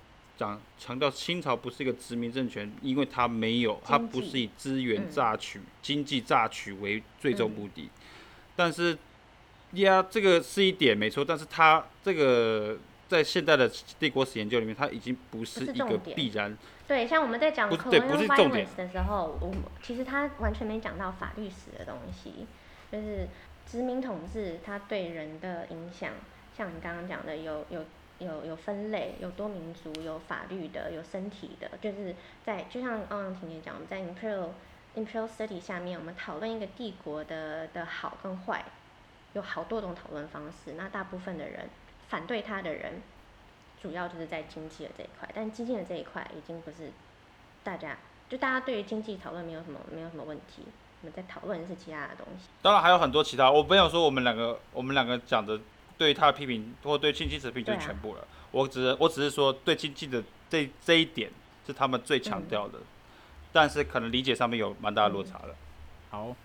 S3: 讲强调清朝不是一个殖民政权，因为它没有，它不是以资源榨取、嗯、经济榨取为最终目的。嗯、但是，呀，这个是一点没错，但是它这个在现代的帝国史研究里面，它已经不是一个必然。
S1: 对，像我们在讲 colonial violence 的时候，我其实他完全没讲到法律史的东西，就是殖民统治它对人的影响，像你刚刚讲的有有。有有分类，有多民族，有法律的，有身体的，就是在就像欧阳婷婷讲，我们在 Imperial Imperial City 下面，我们讨论一个帝国的的好跟坏，有好多种讨论方式。那大部分的人反对他的人，主要就是在经济的这一块，但经济的这一块已经不是大家就大家对于经济讨论没有什么没有什么问题，我们在讨论是其他的东西。
S3: 当然还有很多其他，我没有说我们两个我们两个讲的。对他的批评，或对亲戚的批评就是全部了。啊、我只是我只是说，对亲戚的这这一点是他们最强调的，嗯、但是可能理解上面有蛮大的落差了。嗯、
S2: 好，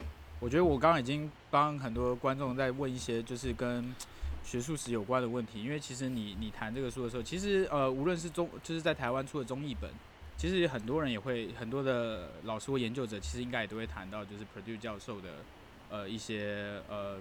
S2: 我觉得我刚刚已经帮很多观众在问一些就是跟学术史有关的问题，因为其实你你谈这个书的时候，其实呃无论是中就是在台湾出的中译本，其实很多人也会很多的老师或研究者，其实应该也都会谈到就是 Purdue 教授的呃一些呃。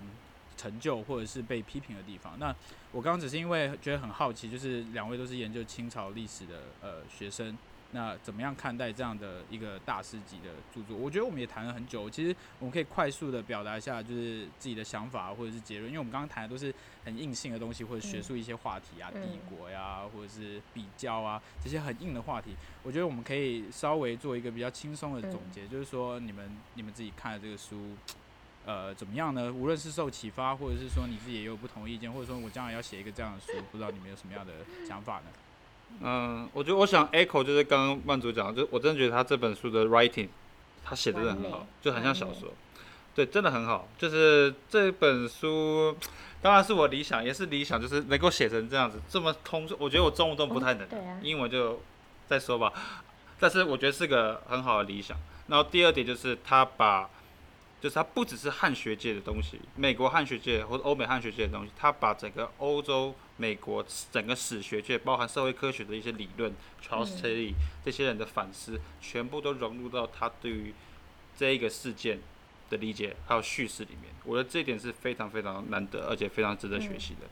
S2: 成就或者是被批评的地方。那我刚刚只是因为觉得很好奇，就是两位都是研究清朝历史的呃学生，那怎么样看待这样的一个大师级的著作？我觉得我们也谈了很久，其实我们可以快速的表达一下，就是自己的想法或者是结论，因为我们刚刚谈的都是很硬性的东西，或者学术一些话题啊，帝国呀，或者是比较啊这些很硬的话题。我觉得我们可以稍微做一个比较轻松的总结，就是说你们你们自己看了这个书。呃，怎么样呢？无论是受启发，或者是说你自己也有不同意见，或者说我将来要写一个这样的书，不知道你们有什么样的想法呢？
S3: 嗯，我觉得我想 echo 就是刚刚曼主讲，就我真的觉得他这本书的 writing，他写的真的很好，就很像小说，对，真的很好。就是这本书，当然是我理想，也是理想，就是能够写成这样子，这么通顺。我觉得我中文都不太能，英文就再说吧。但是我觉得是个很好的理想。然后第二点就是他把。就是它不只是汉学界的东西，美国汉学界或者欧美汉学界的东西，它把整个欧洲、美国整个史学界，包含社会科学的一些理论，Charles Tilly 这些人的反思，全部都融入到他对于这一个事件的理解还有叙事里面。我觉得这一点是非常非常难得，而且非常值得学习的。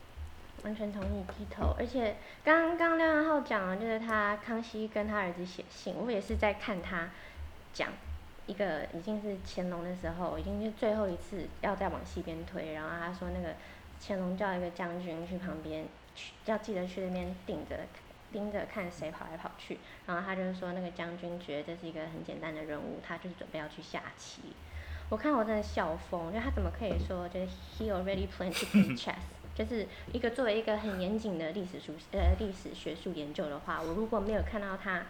S1: 嗯，完全同意低头，而且刚刚廖元浩讲了，就是他康熙跟他儿子写信，我也是在看他讲。一个已经是乾隆的时候，已经是最后一次要再往西边推，然后他说那个乾隆叫一个将军去旁边，去要记得去那边盯着盯着看谁跑来跑去，然后他就是说那个将军觉得这是一个很简单的任务，他就是准备要去下棋。我看我真的笑疯，因为他怎么可以说就是 he already planned to play chess，就是一个作为一个很严谨的历史书呃历史学术研究的话，我如果没有看到他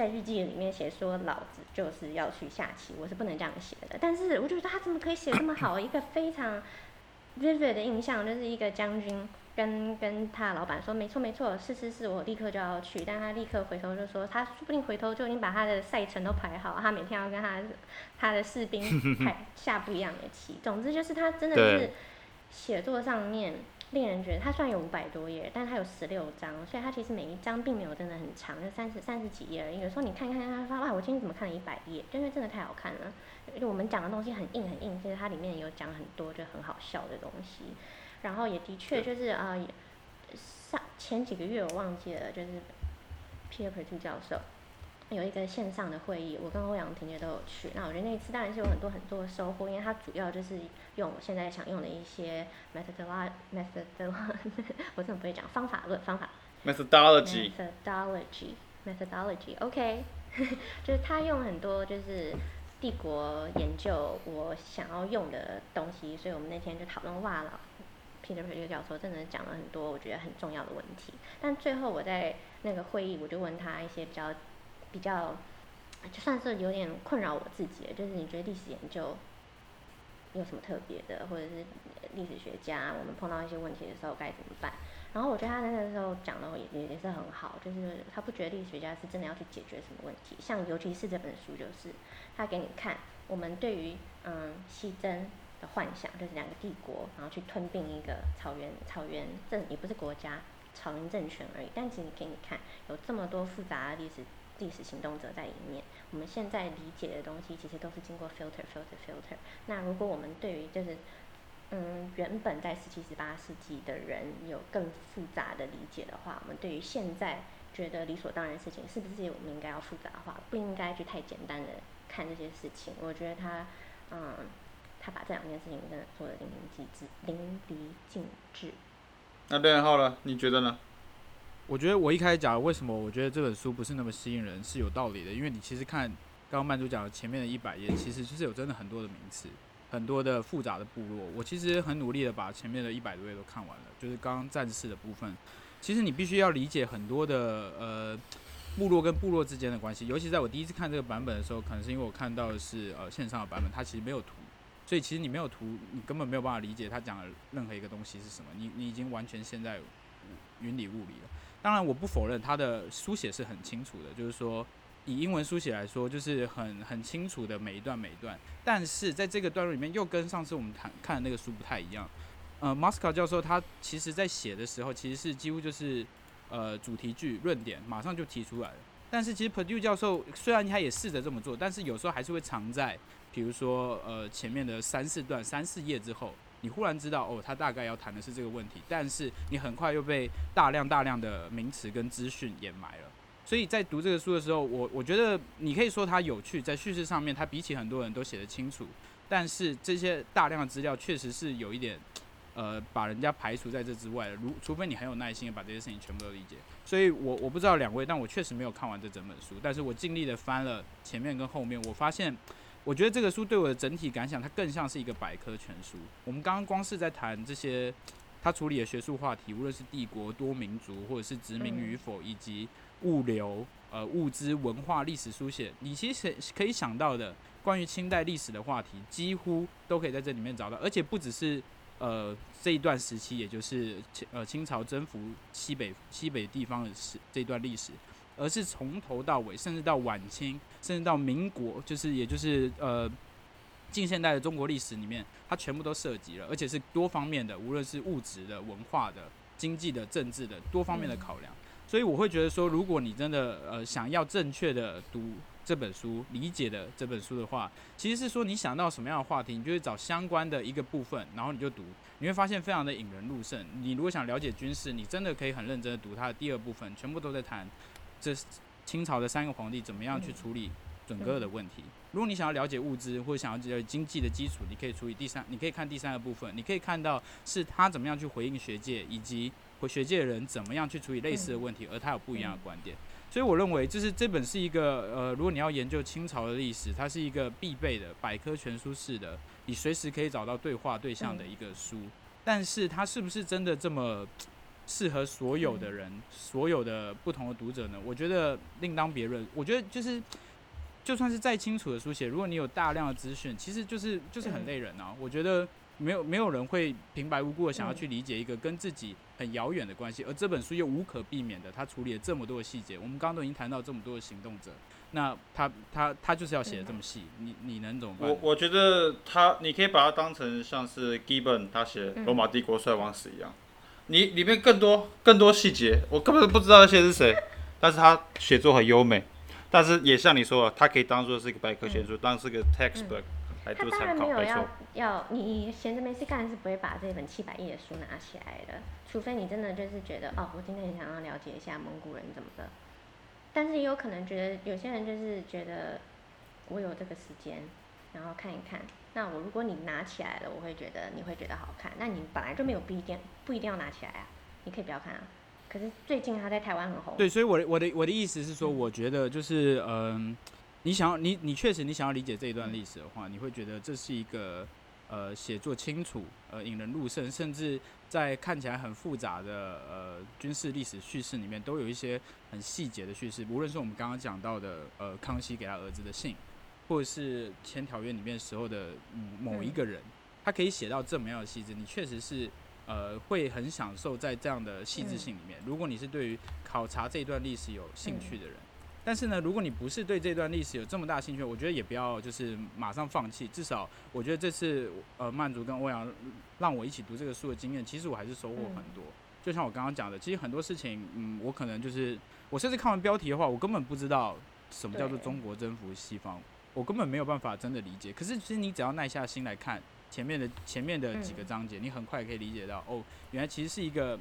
S1: 在日记里面写说老子就是要去下棋，我是不能这样写的。但是我就觉得他怎么可以写这么好，一个非常 vivid 的印象，就是一个将军。跟跟他老板说，没错没错，是是是，我立刻就要去。但他立刻回头就说，他说不定回头就已经把他的赛程都排好，他每天要跟他他的士兵排 下不一样的棋。总之就是他真的是写作上面令人觉得，它虽然有五百多页，但它有十六章，所以它其实每一章并没有真的很长，就三十三十几页而已。有时候你看看看，他说哇，我今天怎么看了一百页？因为真的太好看了，我们讲的东西很硬很硬，其实它里面有讲很多就很好笑的东西。然后也的确就是啊，上前几个月我忘记了，就是 Peter Perdue 教授有一个线上的会议，我跟欧阳婷姐都有去。那我觉得那一次当然是有很多很多的收获，因为他主要就是用我现在想用的一些 methodology methodology，我怎么不会讲方法论方法
S3: methodology
S1: methodology methodology，OK，就是他用很多就是帝国研究我想要用的东西，所以我们那天就讨论哇了。Peter Perdue 教授真的讲了很多我觉得很重要的问题，但最后我在那个会议我就问他一些比较比较，就算是有点困扰我自己，就是你觉得历史研究有什么特别的，或者是历史学家我们碰到一些问题的时候该怎么办？然后我觉得他那个时候讲的也也是很好，就是他不觉得历史学家是真的要去解决什么问题，像尤其是这本书就是他给你看我们对于嗯西征。的幻想就是两个帝国，然后去吞并一个草原草原政，也不是国家，草原政权而已。但其实给你看，有这么多复杂的历史历史行动者在里面。我们现在理解的东西，其实都是经过 filter filter filter。那如果我们对于就是嗯原本在十七十八世纪的人有更复杂的理解的话，我们对于现在觉得理所当然的事情，是不是我们应该要复杂化？不应该去太简单的看这些事情。我觉得他嗯。他把这两件事情真的做的淋漓尽致，淋漓尽致。
S3: 那对浩了，你觉得呢？
S2: 我觉得我一开始讲为什么我觉得这本书不是那么吸引人是有道理的，因为你其实看刚刚曼珠讲的前面的一百页，其实就是有真的很多的名词，很多的复杂的部落。我其实很努力的把前面的一百多页都看完了，就是刚刚战士的部分。其实你必须要理解很多的呃部落跟部落之间的关系，尤其在我第一次看这个版本的时候，可能是因为我看到的是呃线上的版本，它其实没有图。所以其实你没有图，你根本没有办法理解他讲的任何一个东西是什么。你你已经完全陷在云里雾里了。当然，我不否认他的书写是很清楚的，就是说以英文书写来说，就是很很清楚的每一段每一段。但是在这个段落里面，又跟上次我们谈看的那个书不太一样。呃，Moscow 教授他其实在写的时候，其实是几乎就是呃主题句论点马上就提出来了。但是其实 Perdue 教授虽然他也试着这么做，但是有时候还是会藏在。比如说，呃，前面的三四段、三四页之后，你忽然知道，哦，他大概要谈的是这个问题，但是你很快又被大量大量的名词跟资讯掩埋了。所以在读这个书的时候，我我觉得你可以说它有趣，在叙事上面，它比起很多人都写得清楚，但是这些大量的资料确实是有一点，呃，把人家排除在这之外了。如除非你很有耐心把这些事情全部都理解。所以我我不知道两位，但我确实没有看完这整本书，但是我尽力的翻了前面跟后面，我发现。我觉得这个书对我的整体感想，它更像是一个百科全书。我们刚刚光是在谈这些，他处理的学术话题，无论是帝国多民族，或者是殖民与否，以及物流、呃物资、文化、历史书写，你其实可以想到的关于清代历史的话题，几乎都可以在这里面找到。而且不只是呃这一段时期，也就是清呃清朝征服西北西北地方的史这段历史。而是从头到尾，甚至到晚清，甚至到民国，就是也就是呃近现代的中国历史里面，它全部都涉及了，而且是多方面的，无论是物质的、文化的、经济的、政治的多方面的考量。所以我会觉得说，如果你真的呃想要正确的读这本书、理解的这本书的话，其实是说你想到什么样的话题，你就会找相关的一个部分，然后你就读，你会发现非常的引人入胜。你如果想了解军事，你真的可以很认真的读它的第二部分，全部都在谈。这是清朝的三个皇帝怎么样去处理整个的问题？如果你想要了解物资或者想要了解经济的基础，你可以处理第三，你可以看第三个部分，你可以看到是他怎么样去回应学界，以及回学界的人怎么样去处理类似的问题，而他有不一样的观点。所以我认为，就是这本是一个呃，如果你要研究清朝的历史，它是一个必备的百科全书式的，你随时可以找到对话对象的一个书。但是它是不是真的这么适合所有的人，嗯、所有的不同的读者呢？我觉得另当别论。我觉得就是，就算是再清楚的书写，如果你有大量的资讯，其实就是就是很累人啊。嗯、我觉得。没有没有人会平白无故的想要去理解一个跟自己很遥远的关系，而这本书又无可避免的，他处理了这么多的细节。我们刚刚都已经谈到这么多的行动者，那他他他就是要写的这么细，你你能怎么办？
S3: 我我觉得他你可以把它当成像是 Gibbon 他写罗马帝国衰亡史一样，你里面更多更多细节，我根本不知道那些是谁，但是他写作很优美，但是也像你说的，他可以当做是一个百科全书，当是个 textbook。
S1: 他当然没有要要你闲着没事干是不会把这本七百页的书拿起来的，除非你真的就是觉得哦，我今天很想要了解一下蒙古人怎么的。但是也有可能觉得有些人就是觉得我有这个时间，然后看一看。那我如果你拿起来了，我会觉得你会觉得好看。那你本来就没有不一定不一定要拿起来啊，你可以不要看啊。可是最近他在台湾很红。
S2: 对，所以我的我的我的意思是说，我觉得就是嗯。你想要你你确实你想要理解这一段历史的话，你会觉得这是一个呃写作清楚呃引人入胜，甚至在看起来很复杂的呃军事历史叙事里面，都有一些很细节的叙事。无论是我们刚刚讲到的呃康熙给他儿子的信，或者是签条约里面时候的某一个人，他可以写到这么样的细致，你确实是呃会很享受在这样的细致性里面。如果你是对于考察这一段历史有兴趣的人。但是呢，如果你不是对这段历史有这么大兴趣，我觉得也不要就是马上放弃。至少我觉得这次呃曼竹跟欧阳让我一起读这个书的经验，其实我还是收获很多。就像我刚刚讲的，其实很多事情，嗯，我可能就是我甚至看完标题的话，我根本不知道什么叫做中国征服西方，我根本没有办法真的理解。可是其实你只要耐下心来看前面的前面的几个章节，你很快可以理解到，哦，原来其实是一个。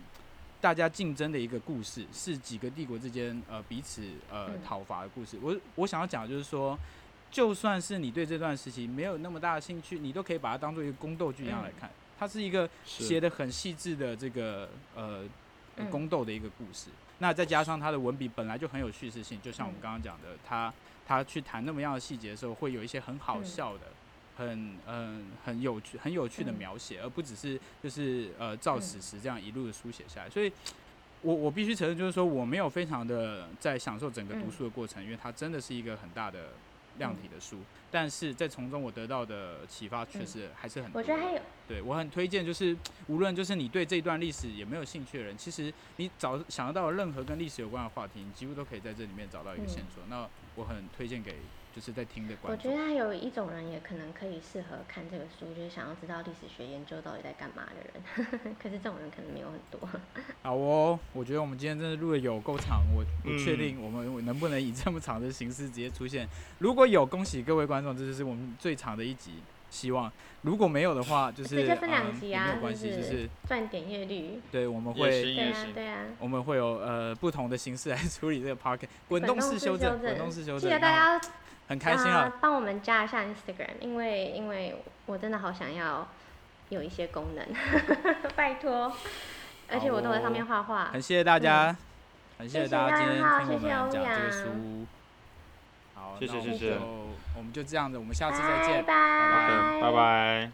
S2: 大家竞争的一个故事，是几个帝国之间呃彼此呃讨伐的故事。我我想要讲的就是说，就算是你对这段时期没有那么大的兴趣，你都可以把它当做一个宫斗剧一样来看。它是一个写的很细致的这个呃宫斗的一个故事。那再加上它的文笔本来就很有叙事性，就像我们刚刚讲的，他他去谈那么样的细节的时候，会有一些很好笑的。很嗯很有趣很有趣的描写，而不只是就是呃照史实这样一路的书写下来。所以，我我必须承认，就是说我没有非常的在享受整个读书的过程，因为它真的是一个很大的量体的书。但是在从中我得到的启发确实还是很多。我觉得还有，对我很推荐，就是无论就是你对这一段历史也没有兴趣的人，其实你找想得到任何跟历史有关的话题，你几乎都可以在这里面找到一个线索。那我很推荐给。就是在听的观众。我觉得还有一种人也可能可以适合看这个书，就是想要知道历史学研究到底在干嘛的人。可是这种人可能没有很多。好哦，我觉得我们今天真的录的有够长，我不确定我们能不能以这么长的形式直接出现。如果有，恭喜各位观众，这就是我们最长的一集。希望如果没有的话，就是直接分两集啊，没有关系，就是赚点阅率。对，我们会对啊对啊，我们会有呃不同的形式来处理这个 podcast 滚动式修正，滚动式修正。记得大家。很开心啊！帮我们加一下 Instagram，因为因为我真的好想要有一些功能，拜托。而且我都在上面画画。很谢谢大家，很谢谢大家今天听我们讲这个书。好，谢谢谢谢。我们就这样子，我们下次再见，拜拜，拜拜。